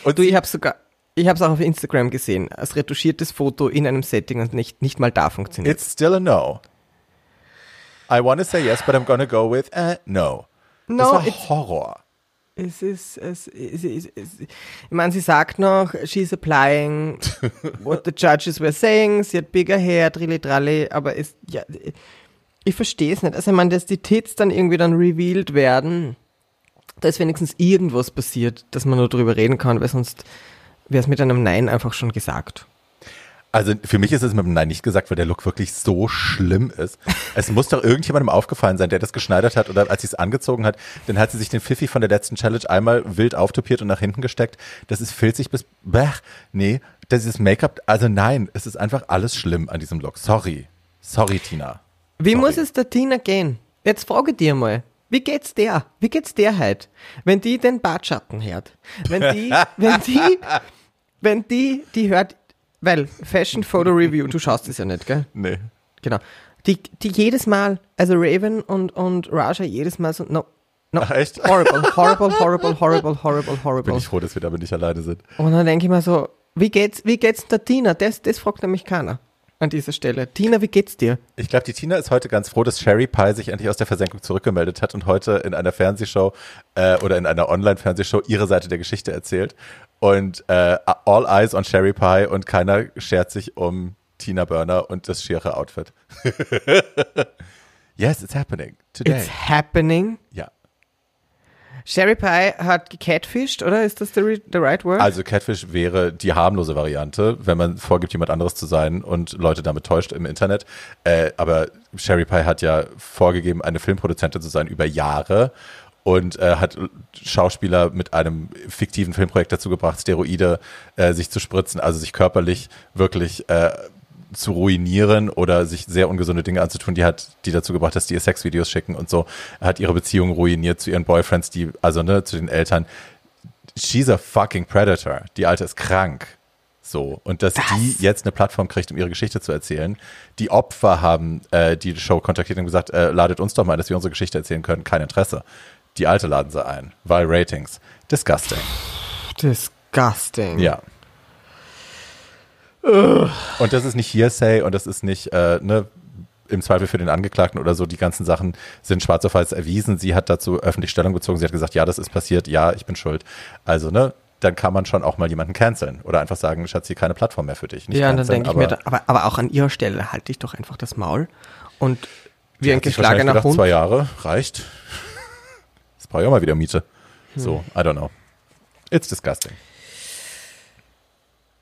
A: Und
B: Du, ich habe sogar, ich habe es auch auf Instagram gesehen, als retuschiertes Foto in einem Setting und nicht, nicht mal da funktioniert.
A: It's still a no. I want to say yes, but I'm gonna go with uh, no.
B: No,
A: das war Horror.
B: Es ist, es, es, es, es, ich meine, sie sagt noch, she's applying what the judges were saying, sie hat bigger hair, drilli dralli, aber es, ja, ich verstehe es nicht. Also, ich meine, dass die Tits dann irgendwie dann revealed werden, da ist wenigstens irgendwas passiert, dass man nur drüber reden kann, weil sonst wäre es mit einem Nein einfach schon gesagt.
A: Also für mich ist es mit dem Nein nicht gesagt, weil der Look wirklich so schlimm ist. Es muss doch irgendjemandem aufgefallen sein, der das geschneidert hat oder als sie es angezogen hat, dann hat sie sich den Pfiffi von der letzten Challenge einmal wild auftopiert und nach hinten gesteckt. Das ist filzig bis, bäh, nee, das ist Make-up, also nein, es ist einfach alles schlimm an diesem Look. Sorry. Sorry, Tina.
B: Wie
A: Sorry.
B: muss es der Tina gehen? Jetzt frage dir mal. Wie geht's der? Wie geht's der heute? Wenn die den Bartschatten hört. Wenn die, wenn die, wenn die, die hört, weil Fashion Photo Review, du schaust es ja nicht, gell?
A: Nee.
B: Genau. Die, die jedes Mal, also Raven und, und Raja jedes Mal so, no, no,
A: Ach, echt?
B: horrible, horrible, horrible, horrible, horrible,
A: Bin
B: horrible.
A: ich froh, dass wir damit nicht alleine sind.
B: Und dann denke ich mir so, wie geht's, wie geht's der Tina? Das, das fragt nämlich keiner an dieser Stelle. Tina, wie geht's dir?
A: Ich glaube, die Tina ist heute ganz froh, dass Sherry Pie sich endlich aus der Versenkung zurückgemeldet hat und heute in einer Fernsehshow äh, oder in einer Online-Fernsehshow ihre Seite der Geschichte erzählt. Und äh, all eyes on Sherry Pie und keiner schert sich um Tina Burner und das schiere Outfit. yes, it's happening today.
B: It's happening.
A: ja.
B: Sherry Pie hat gecatfished, oder? Ist das the, the right word?
A: Also Catfish wäre die harmlose Variante, wenn man vorgibt, jemand anderes zu sein und Leute damit täuscht im Internet. Äh, aber Sherry Pie hat ja vorgegeben, eine Filmproduzentin zu sein über Jahre und äh, hat Schauspieler mit einem fiktiven Filmprojekt dazu gebracht, Steroide äh, sich zu spritzen, also sich körperlich wirklich äh, zu ruinieren oder sich sehr ungesunde Dinge anzutun, die hat die dazu gebracht, dass die ihr Sexvideos schicken und so, hat ihre Beziehung ruiniert zu ihren Boyfriends, die, also ne, zu den Eltern. She's a fucking predator. Die Alte ist krank. So. Und dass die jetzt eine Plattform kriegt, um ihre Geschichte zu erzählen. Die Opfer haben äh, die Show kontaktiert und gesagt, äh, ladet uns doch mal, dass wir unsere Geschichte erzählen können. Kein Interesse. Die Alte laden sie ein, weil Ratings. Disgusting.
B: Disgusting.
A: Ja. Und das ist nicht Hearsay und das ist nicht, äh, ne, im Zweifel für den Angeklagten oder so, die ganzen Sachen sind schwarz auf weiß erwiesen. Sie hat dazu öffentlich Stellung bezogen. Sie hat gesagt, ja, das ist passiert, ja, ich bin schuld. Also, ne, dann kann man schon auch mal jemanden canceln oder einfach sagen, Schatz, hier keine Plattform mehr für dich. Nicht
B: Ja, und dann
A: canceln,
B: denke ich mir,
A: aber
B: da, aber, aber auch an ihrer Stelle halte ich doch einfach das Maul und wie ein geschlagener Hund.
A: zwei Jahre reicht. Brauche ich auch mal wieder Miete. So, I don't know. It's disgusting.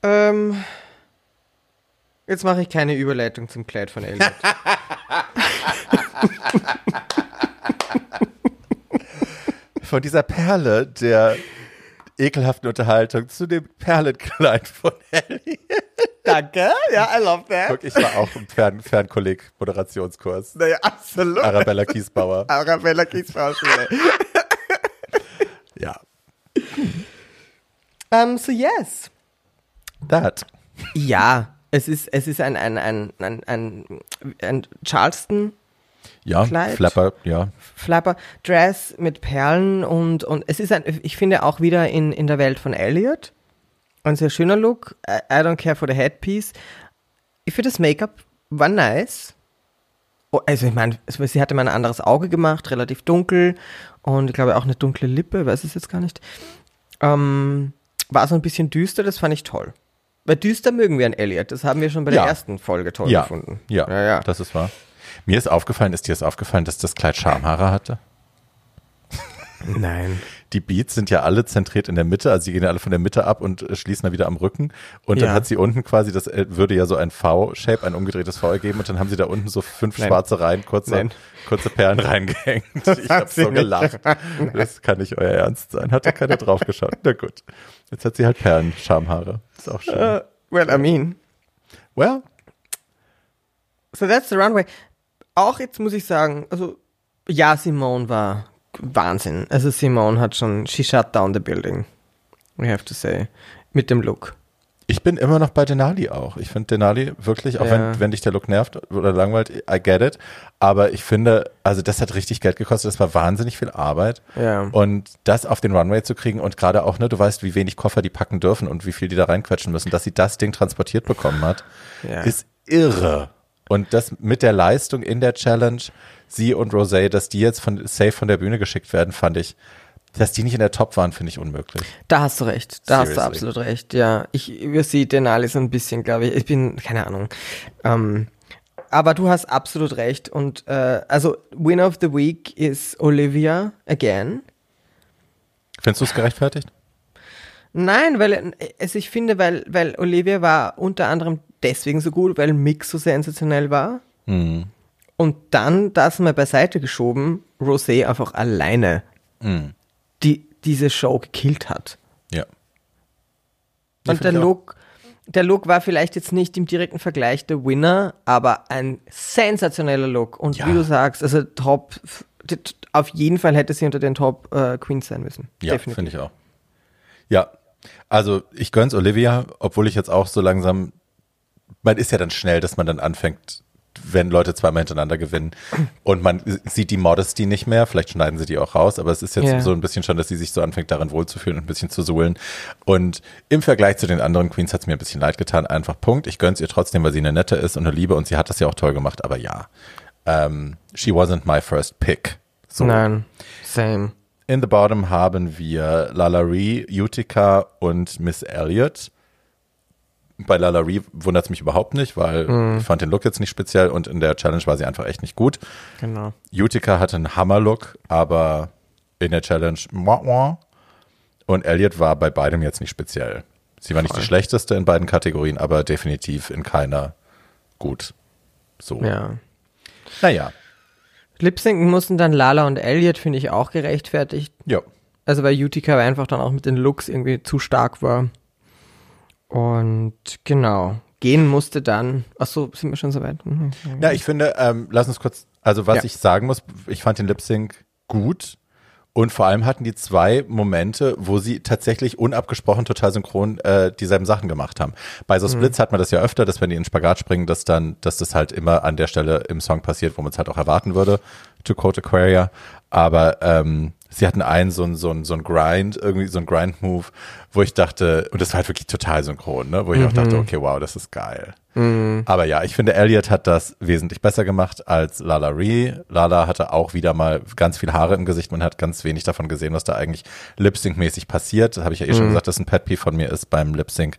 B: Ähm, jetzt mache ich keine Überleitung zum Kleid von Elliot.
A: Von dieser Perle der ekelhaften Unterhaltung zu dem Perlenkleid von Ellie.
B: Danke, ja, I love that.
A: Guck, ich war auch im Fern Fernkolleg-Moderationskurs.
B: Naja, absolut.
A: Arabella Kiesbauer.
B: Arabella Kiesfrauschule.
A: Ja.
B: um, so yes.
A: That.
B: Ja, es ist, es ist ein, ein, ein, ein, ein, ein Charleston
A: Ja,
B: Kleid.
A: Flapper, ja.
B: Flapper Dress mit Perlen und, und es ist ein, ich finde auch wieder in, in der Welt von Elliot ein sehr schöner Look. I, I don't care for the headpiece. Ich finde das Make-up war nice. Oh, also ich meine, sie hatte mal ein anderes Auge gemacht, relativ dunkel und ich glaube auch eine dunkle Lippe, weiß es jetzt gar nicht. Ähm, war so ein bisschen düster, das fand ich toll. Weil düster mögen wir an Elliot, das haben wir schon bei der
A: Ja.
B: ersten Folge toll
A: Ja,
B: gefunden.
A: ja,
B: ja, ja.
A: das ist wahr. Mir ist aufgefallen, ist dir das aufgefallen, dass das Kleid Schamhaare hatte?
B: Nein.
A: Die Beats sind ja alle zentriert in der Mitte, also sie gehen ja alle von der Mitte ab und äh, schließen dann wieder am Rücken. Und dann
B: Ja.
A: hat sie unten quasi, das äh, würde ja so ein V-Shape, ein umgedrehtes V ergeben. Und dann haben sie da unten so fünf
B: Nein.
A: schwarze Reihen, kurze,
B: Nein.
A: kurze Perlen reingehängt. ich habe so
B: nicht.
A: gelacht. Das kann nicht euer Ernst sein. Hat da keiner drauf geschaut. Na gut. Jetzt hat sie halt Perlen, Schamhaare. Ist auch schön.
B: Uh, well, I mean,
A: well,
B: so that's the runway. Auch jetzt muss ich sagen, also ja, Simone war Wahnsinn. Also Simone hat schon, she shut down the building. We have to say. Mit dem Look.
A: Ich bin immer noch bei Denali auch. Ich finde Denali wirklich, auch
B: Ja.
A: wenn, wenn dich der Look nervt oder langweilt, I get it. Aber ich finde, also das hat richtig Geld gekostet. Das war wahnsinnig viel Arbeit.
B: Ja.
A: Und das auf den Runway zu kriegen und gerade auch, ne, du weißt, wie wenig Koffer die packen dürfen und wie viel die da reinquetschen müssen, dass sie das Ding transportiert bekommen hat,
B: Ja.
A: ist irre. Und das mit der Leistung in der Challenge, sie und Rosé, dass die jetzt von safe von der Bühne geschickt werden, fand ich, dass die nicht in der Top waren, finde ich unmöglich.
B: Da hast du recht. Da hast du
A: Seriously.
B: absolut recht. Ja, ich übersehe Denali so ein bisschen, glaube ich. Ich bin, keine Ahnung. Ähm, aber du hast absolut recht. Und äh, also Winner of the Week ist Olivia again.
A: Findest du es gerechtfertigt?
B: Nein, weil äh, also ich finde, weil, weil Olivia war unter anderem deswegen so gut, weil Mix so sensationell war.
A: Mhm.
B: Und dann das mal beiseite geschoben, Rosé einfach alleine
A: Mhm.
B: die diese Show gekillt hat.
A: Ja.
B: Und der. Look, der Look war vielleicht jetzt nicht im direkten Vergleich der Winner, aber ein sensationeller Look. Und
A: Ja.
B: wie du sagst, also Top, auf jeden Fall hätte sie unter den Top äh, Queens sein müssen.
A: Ja, finde ich auch. Ja, also ich gönn's Olivia, obwohl ich jetzt auch so langsam, man ist ja dann schnell, dass man dann anfängt, wenn Leute zweimal hintereinander gewinnen und man sieht die Modesty nicht mehr, vielleicht schneiden sie die auch raus, aber es ist jetzt
B: Ja.
A: so ein bisschen schon, dass sie sich so anfängt, darin wohlzufühlen und ein bisschen zu suhlen. Und im Vergleich zu den anderen Queens hat's mir ein bisschen leid getan, einfach Punkt. Ich gönn's ihr trotzdem, weil sie eine nette ist und eine Liebe und sie hat das ja auch toll gemacht, aber ja, ähm, she wasn't my first pick. So.
B: Nein, same.
A: In the Bottom haben wir Lalaurie, Utica und Miss Elliott. Bei Lalaurie wundert es mich überhaupt nicht, weil ich fand den Look jetzt nicht speziell und in der Challenge war sie einfach echt nicht gut.
B: Genau.
A: Utica hatte einen Hammer-Look, aber in der Challenge und Elliott war bei beidem jetzt nicht speziell. Sie war nicht die schlechteste in beiden Kategorien, aber definitiv in keiner gut. So.
B: Ja.
A: Naja.
B: Lipsinken mussten dann Lala und Elliot, finde ich, auch gerechtfertigt.
A: Ja.
B: Also weil Utica einfach dann auch mit den Looks irgendwie zu stark war. Und genau. Gehen musste dann. Achso, sind wir schon so weit? Mhm.
A: Ja, ich finde, ähm, lass uns kurz, also was
B: Ja.
A: ich sagen muss, ich fand den Lip Sync gut und vor allem hatten die zwei Momente, wo sie tatsächlich unabgesprochen total synchron äh, dieselben Sachen gemacht haben. Bei so
B: Mhm.
A: Splits hat man das ja öfter, dass wenn die in Spagat springen, dass dann, dass das halt immer an der Stelle im Song passiert, wo man es halt auch erwarten würde, to quote Aquaria. Aber ähm, sie hatten einen so ein so ein so ein Grind, irgendwie so ein Grind-Move, wo ich dachte, und das war halt wirklich total synchron, ne? Wo ich auch dachte,
B: Mhm.
A: okay, wow, das ist geil. Aber ja, ich finde, Elliot hat das wesentlich besser gemacht als Lala Ree. Lala hatte auch wieder mal ganz viel Haare im Gesicht. Man hat ganz wenig davon gesehen, was da eigentlich Lip-Sync-mäßig passiert. Das habe ich ja eh schon gesagt, dass ein Pet Peeve von mir ist beim Lip-Sync,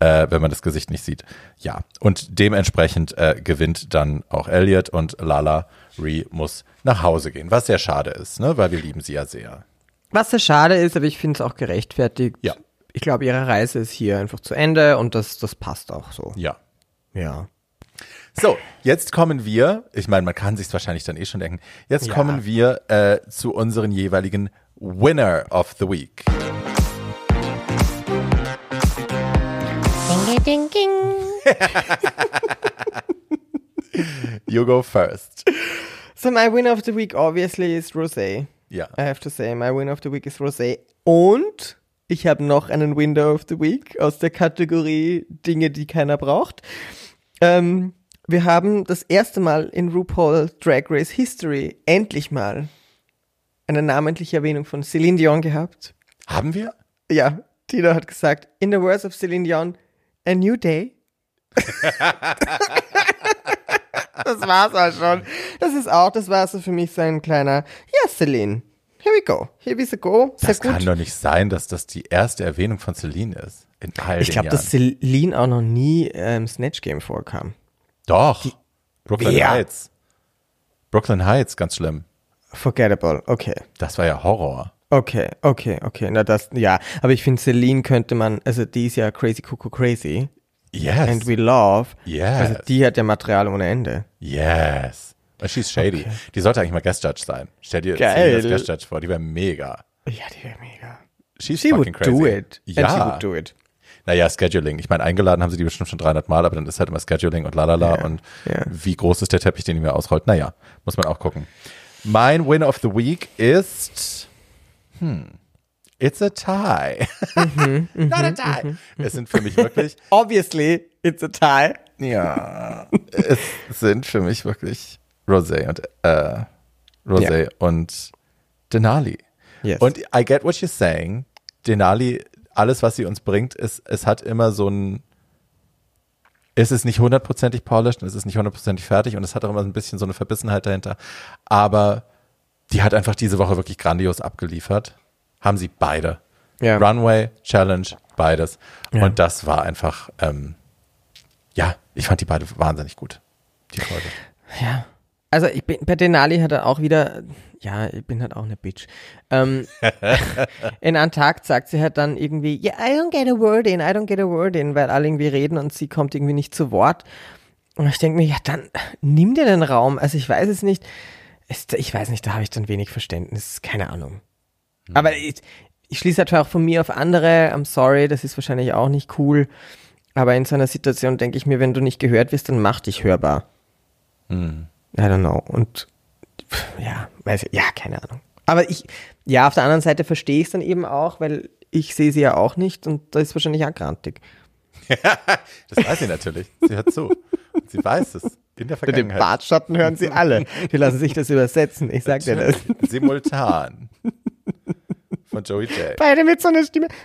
A: äh, wenn man das Gesicht nicht sieht. Ja, und dementsprechend äh, gewinnt dann auch Elliot und Lala Ree muss nach Hause gehen, was sehr schade ist, ne? weil wir lieben sie ja sehr.
B: Was sehr schade ist, aber ich finde es auch gerechtfertigt.
A: Ja.
B: Ich glaube, ihre Reise ist hier einfach zu Ende und das, das passt auch so.
A: Ja.
B: Ja.
A: So, jetzt kommen wir, ich meine, man kann sich wahrscheinlich dann eh schon denken, jetzt
B: Ja.
A: kommen wir äh, zu unseren jeweiligen Winner of the Week.
C: Ding, ding, ding.
A: You go first.
B: So my winner of the week obviously is Rosé.
A: Ja.
B: I have to say, my winner of the week is Rosé. Und ich habe noch einen Winner of the Week aus der Kategorie Dinge, die keiner braucht. Ähm, wir haben das erste Mal in RuPaul Drag Race History endlich mal eine namentliche Erwähnung von Celine Dion gehabt.
A: Haben wir?
B: Ja, Tina hat gesagt, in the words of Celine Dion, a new day. das war's auch schon. Das ist auch, das war so für mich so ein kleiner, ja, Celine. Here we go. Here we go. Sehr
A: Das
B: gut.
A: kann doch nicht sein, dass das die erste Erwähnung von Celine ist. In all
B: ich glaube, dass Celine auch noch nie äh, im Snatch Game vorkam.
A: Doch. Brooklyn
B: Wer?
A: Heights. Brooklyn Heights, ganz schlimm.
B: Forgettable. Okay.
A: Das war ja Horror.
B: Okay, okay, okay. Na das, ja. Aber ich finde, Celine könnte man, also die ist ja crazy cuckoo crazy.
A: Yes.
B: And we love.
A: Yes.
B: Also die hat ja Material ohne Ende.
A: yes. And she's shady. Die sollte eigentlich mal Guest Judge sein. Stell dir
B: Geil.
A: Als Guest Judge vor, die wäre mega.
B: Ja, die wäre mega.
A: She's
B: She
A: fucking
B: would
A: crazy.
B: do it. And she
A: Ja.
B: would do it.
A: Naja, Scheduling. Ich meine, eingeladen haben sie die bestimmt schon 300 Mal, aber dann ist halt immer Scheduling und lalala.
B: Ja,
A: Und
B: ja.
A: wie groß ist der Teppich, den die mir ausrollt? Naja, muss man auch gucken. Mein Win of the Week ist, hm, it's a tie.
B: Mhm,
A: Not a tie. Es sind für mich wirklich,
B: Obviously, it's a tie.
A: ja, es sind für mich wirklich Rosé und, äh, Rosé
B: Ja.
A: und Denali.
B: Yes.
A: Und I get what you're saying. Denali, alles, was sie uns bringt, ist, es hat immer so ein, es ist nicht hundertprozentig polished und es ist nicht hundertprozentig fertig und es hat auch immer so ein bisschen so eine Verbissenheit dahinter. Aber die hat einfach diese Woche wirklich grandios abgeliefert. Haben sie beide.
B: Ja.
A: Runway, Challenge, beides.
B: Ja.
A: Und das war einfach, ähm, ja, ich fand die beide wahnsinnig gut. Die Folge.
B: Ja. Also ich bin, bei Denali hat er auch wieder, ja, ich bin halt auch eine Bitch. Ähm, in einem Tag sagt sie halt dann irgendwie, yeah, I don't get a word in, I don't get a word in, weil alle irgendwie reden und sie kommt irgendwie nicht zu Wort. Und ich denke mir, ja, dann nimm dir den Raum. Also ich weiß es nicht. Es, ich weiß nicht, da habe ich dann wenig Verständnis. Keine Ahnung. Aber ich, ich schließe natürlich auch von mir auf andere. I'm sorry, das ist wahrscheinlich auch nicht cool. Aber in so einer Situation denke ich mir, wenn du nicht gehört wirst, dann mach dich hörbar. I don't know. Und ja, weiß ich, ja, keine Ahnung. Aber ich, ja, auf der anderen Seite verstehe ich es dann eben auch, weil ich sehe sie ja auch nicht und da ist wahrscheinlich auch grantig.
A: Das weiß sie natürlich. Sie hört zu. Und sie weiß es. In der
B: Den
A: Vergangenheit.
B: Bartschatten hören sie alle. Die lassen sich das übersetzen. Ich sag dir das.
A: Simultan. Von Joey J.
B: Beide mit so einer Stimme.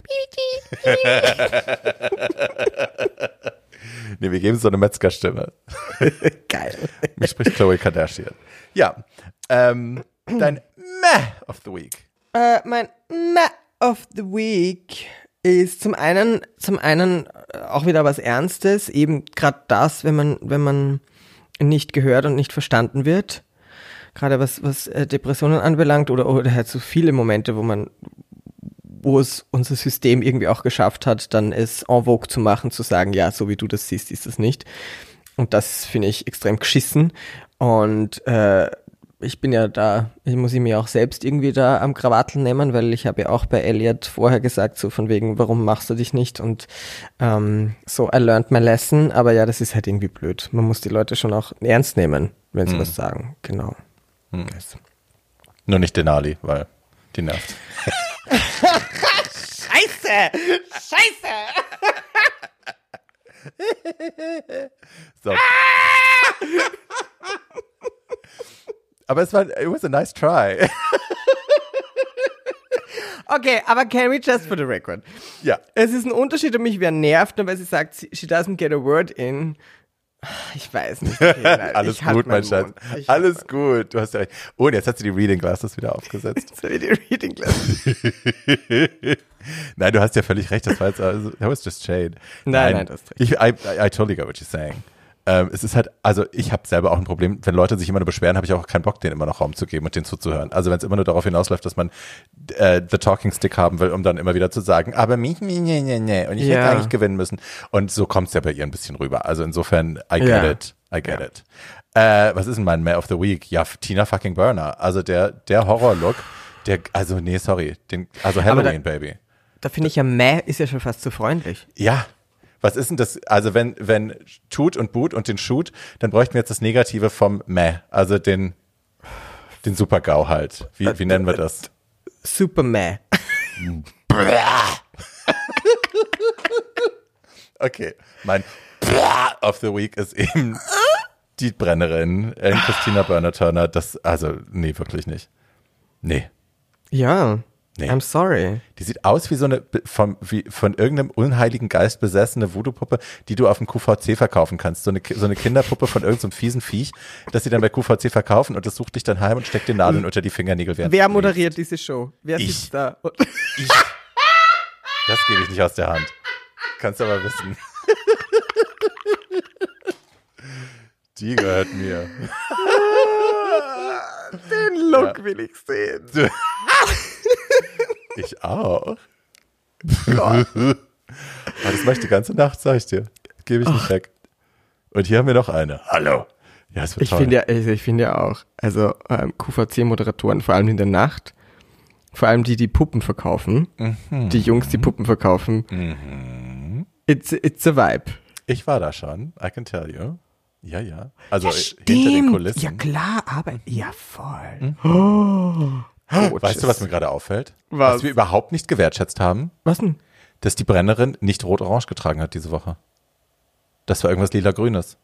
A: Nee, wir geben so eine Metzgerstimme.
B: Geil.
A: Mich spricht Chloe Kardashian. Ja. Ähm, dein Meh of the Week.
B: Äh, mein Meh of the Week ist zum einen, zum einen äh, auch wieder was Ernstes, eben gerade das, wenn man, wenn man nicht gehört und nicht verstanden wird. Gerade was, was äh, Depressionen anbelangt oder, oder halt so viele Momente, wo man, wo es unser System irgendwie auch geschafft hat, dann es en vogue zu machen, zu sagen, ja, so wie du das siehst, ist das nicht. Und das finde ich extrem geschissen. Und äh, ich bin ja da, ich muss ich mir auch selbst irgendwie da am Krawatteln nehmen, weil ich habe ja auch bei Elliot vorher gesagt, so von wegen, warum machst du dich nicht? Und ähm, so, I learned my lesson, aber ja, das ist halt irgendwie blöd. Man muss die Leute schon auch ernst nehmen, wenn sie was sagen. Genau. Das-
A: Nur nicht Denali, weil die nervt.
B: Scheiße! Scheiße!
A: So. Aber es war, it was a nice try.
B: Okay, aber can we just for the record?
A: ja.
B: Es ist ein Unterschied, ob mich wer nervt, nur weil sie sagt, she doesn't get a word in. Ich weiß nicht. Okay, nein,
A: Alles
B: ich halt
A: gut, mein Schatz.
B: Mund. Ich
A: Alles gut. Du hast ja recht. Oh, und jetzt hat sie die Reading Glasses wieder aufgesetzt.
B: So wie die Reading Class.
A: nein, du hast ja völlig recht. Das war jetzt, also, that was just shade.
B: Nein, nein, du hast recht.
A: Ich, I, I, I totally get what you're saying. Ähm, es ist halt, also ich habe selber auch ein Problem, wenn Leute sich immer nur beschweren, habe ich auch keinen Bock, denen immer noch Raum zu geben und denen zuzuhören. Also wenn es immer nur darauf hinausläuft, dass man äh, the Talking Stick haben will, um dann immer wieder zu sagen, aber mich, nee, nee, nee, nee, und ich hätte
B: Ja.
A: eigentlich gewinnen müssen. Und so kommt es ja bei ihr ein bisschen rüber. Also insofern, I get
B: Ja.
A: it, I get it. Äh, was ist denn mein May of the Week? Ja, Tina fucking Burner. Also der, der Horror-Look, der, also nee, sorry, den, also Halloween, Baby.
B: Da finde ich ja, meh ist ja schon fast zu freundlich.
A: Ja. Was ist denn das? Also wenn, wenn Tut und Boot und den Shoot, dann bräuchten wir jetzt das Negative vom Meh. Also den, den Super-GAU halt. Wie, wie nennen wir das?
B: Super meh.
A: Okay. Mein of the Week ist eben die Brennerin, äh, Christina Burner Turner. Das, also, nee, wirklich nicht. Nee.
B: Ja.
A: Nee.
B: I'm sorry.
A: Die sieht aus wie so eine vom, wie von irgendeinem unheiligen Geist besessene Voodoo-Puppe, die du auf dem QVC verkaufen kannst. So eine, so eine Kinderpuppe von irgendeinem fiesen Viech, das sie dann bei QVC verkaufen und das sucht dich dann heim und steckt den Nadeln unter die Fingernägel.
B: Wer
A: du
B: moderiert diese Show? Wer
A: Ich.
B: sitzt da?
A: Ich. Das gebe ich nicht aus der Hand. Kannst aber wissen. Die gehört mir.
B: Den Look will ich sehen.
A: Ich auch. Aber das mache ich die ganze Nacht, sag ich dir. Gebe ich nicht weg. Und hier haben wir noch eine. Hallo. Ja, es wird
B: Ich
A: toll.
B: finde ja, also ich finde ja auch, also ähm, QVC-Moderatoren, vor allem in der Nacht, vor allem die, die Puppen verkaufen,
A: Mhm.
B: die Jungs, die Puppen verkaufen, it's, it's a vibe.
A: ich war da schon, I can tell you. Ja, ja. Also äh, hinter den Kulissen.
B: Ja klar, aber ja voll.
A: Weißt du, was mir gerade auffällt?
B: Was?
A: Was wir überhaupt nicht gewertschätzt haben,
B: Was denn?
A: dass die Brennerin nicht rot-orange getragen hat diese Woche. Das war irgendwas lila-grünes.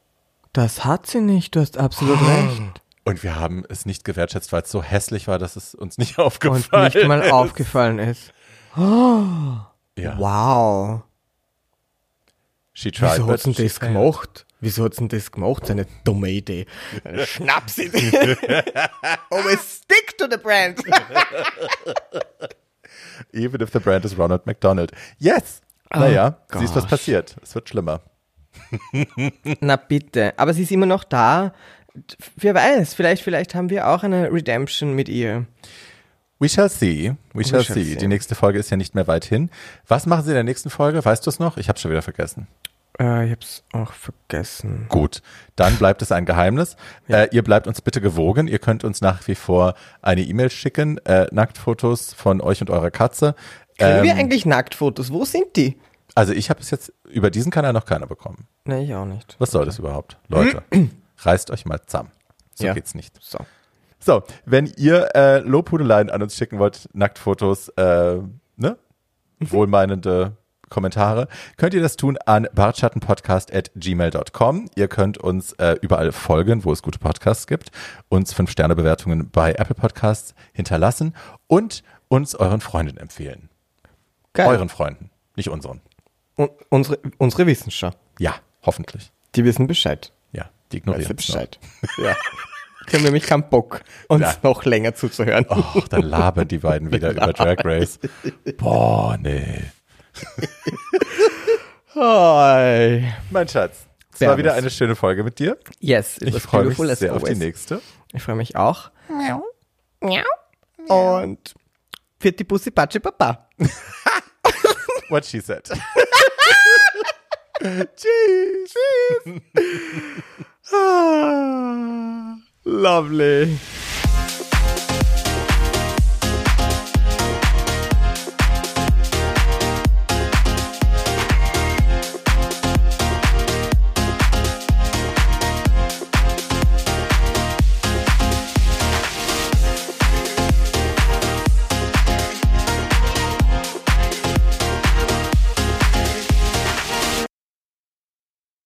B: Das hat sie nicht, du hast absolut recht.
A: Und wir haben es nicht gewertschätzt, weil es so hässlich war, dass es uns nicht
B: Und
A: aufgefallen
B: nicht mal
A: ist.
B: aufgefallen ist.
A: Ja.
B: Wow.
A: She tried,
B: Wieso denn
A: she
B: das gemacht? Wieso hat's denn das gemacht? Seine dumme Idee. Eine Schnapsidee. Always stick to the brand.
A: Even if the brand is Ronald McDonald. Yes. Naja, siehst, was
B: gosh.
A: passiert. Es wird schlimmer.
B: Na bitte. Aber sie ist immer noch da. Wer weiß, vielleicht, vielleicht haben wir auch eine Redemption mit ihr.
A: We shall see. We shall,
B: shall
A: see.
B: see.
A: Die nächste Folge ist ja nicht mehr weit hin. Was machen Sie in der nächsten Folge? Weißt du es noch? Ich habe schon wieder vergessen.
B: Äh, ich hab's auch vergessen.
A: Gut, dann bleibt es ein Geheimnis. Äh, ihr bleibt uns bitte gewogen. Ihr könnt uns nach wie vor eine E-Mail schicken, äh, Nacktfotos von euch und eurer Katze.
B: Kriegen wir
A: Ähm,
B: eigentlich Nacktfotos? Wo sind die?
A: also ich habe es jetzt über diesen Kanal noch keiner bekommen.
B: Nee, ich auch nicht.
A: Was soll das überhaupt? Leute, reißt euch mal zusammen. So
B: Ja.
A: geht's nicht.
B: So.
A: So, wenn ihr äh, Lobhudeleien an uns schicken wollt, Nacktfotos, äh, ne? Wohlmeinende Kommentare, könnt ihr das tun an bartschattenpodcast.gmail.com. Ihr könnt uns äh, überall folgen, wo es gute Podcasts gibt, uns fünf Sterne Bewertungen bei Apple Podcasts hinterlassen und uns euren Freunden empfehlen.
B: Geil.
A: Euren Freunden, nicht unseren.
B: Und unsere, unsere wissen schon.
A: Ja, hoffentlich.
B: Die wissen Bescheid.
A: Ja, die ignorieren noch.
B: Bescheid. ja. Die haben nämlich keinen Bock, uns
A: Ja.
B: noch länger zuzuhören.
A: Och, dann labern die beiden wieder über Drag Race. Boah, nee.
B: Hi.
A: Mein Schatz, es war wieder eine schöne Folge mit dir.
B: Yes, it
A: Ich
B: was
A: freue mich sehr auf die nächste.
B: Ich freue mich auch.
C: Miau. Miau.
B: Und für die Pussy Patsche Papa.
A: What she said. Tschüss.
B: Ah, lovely.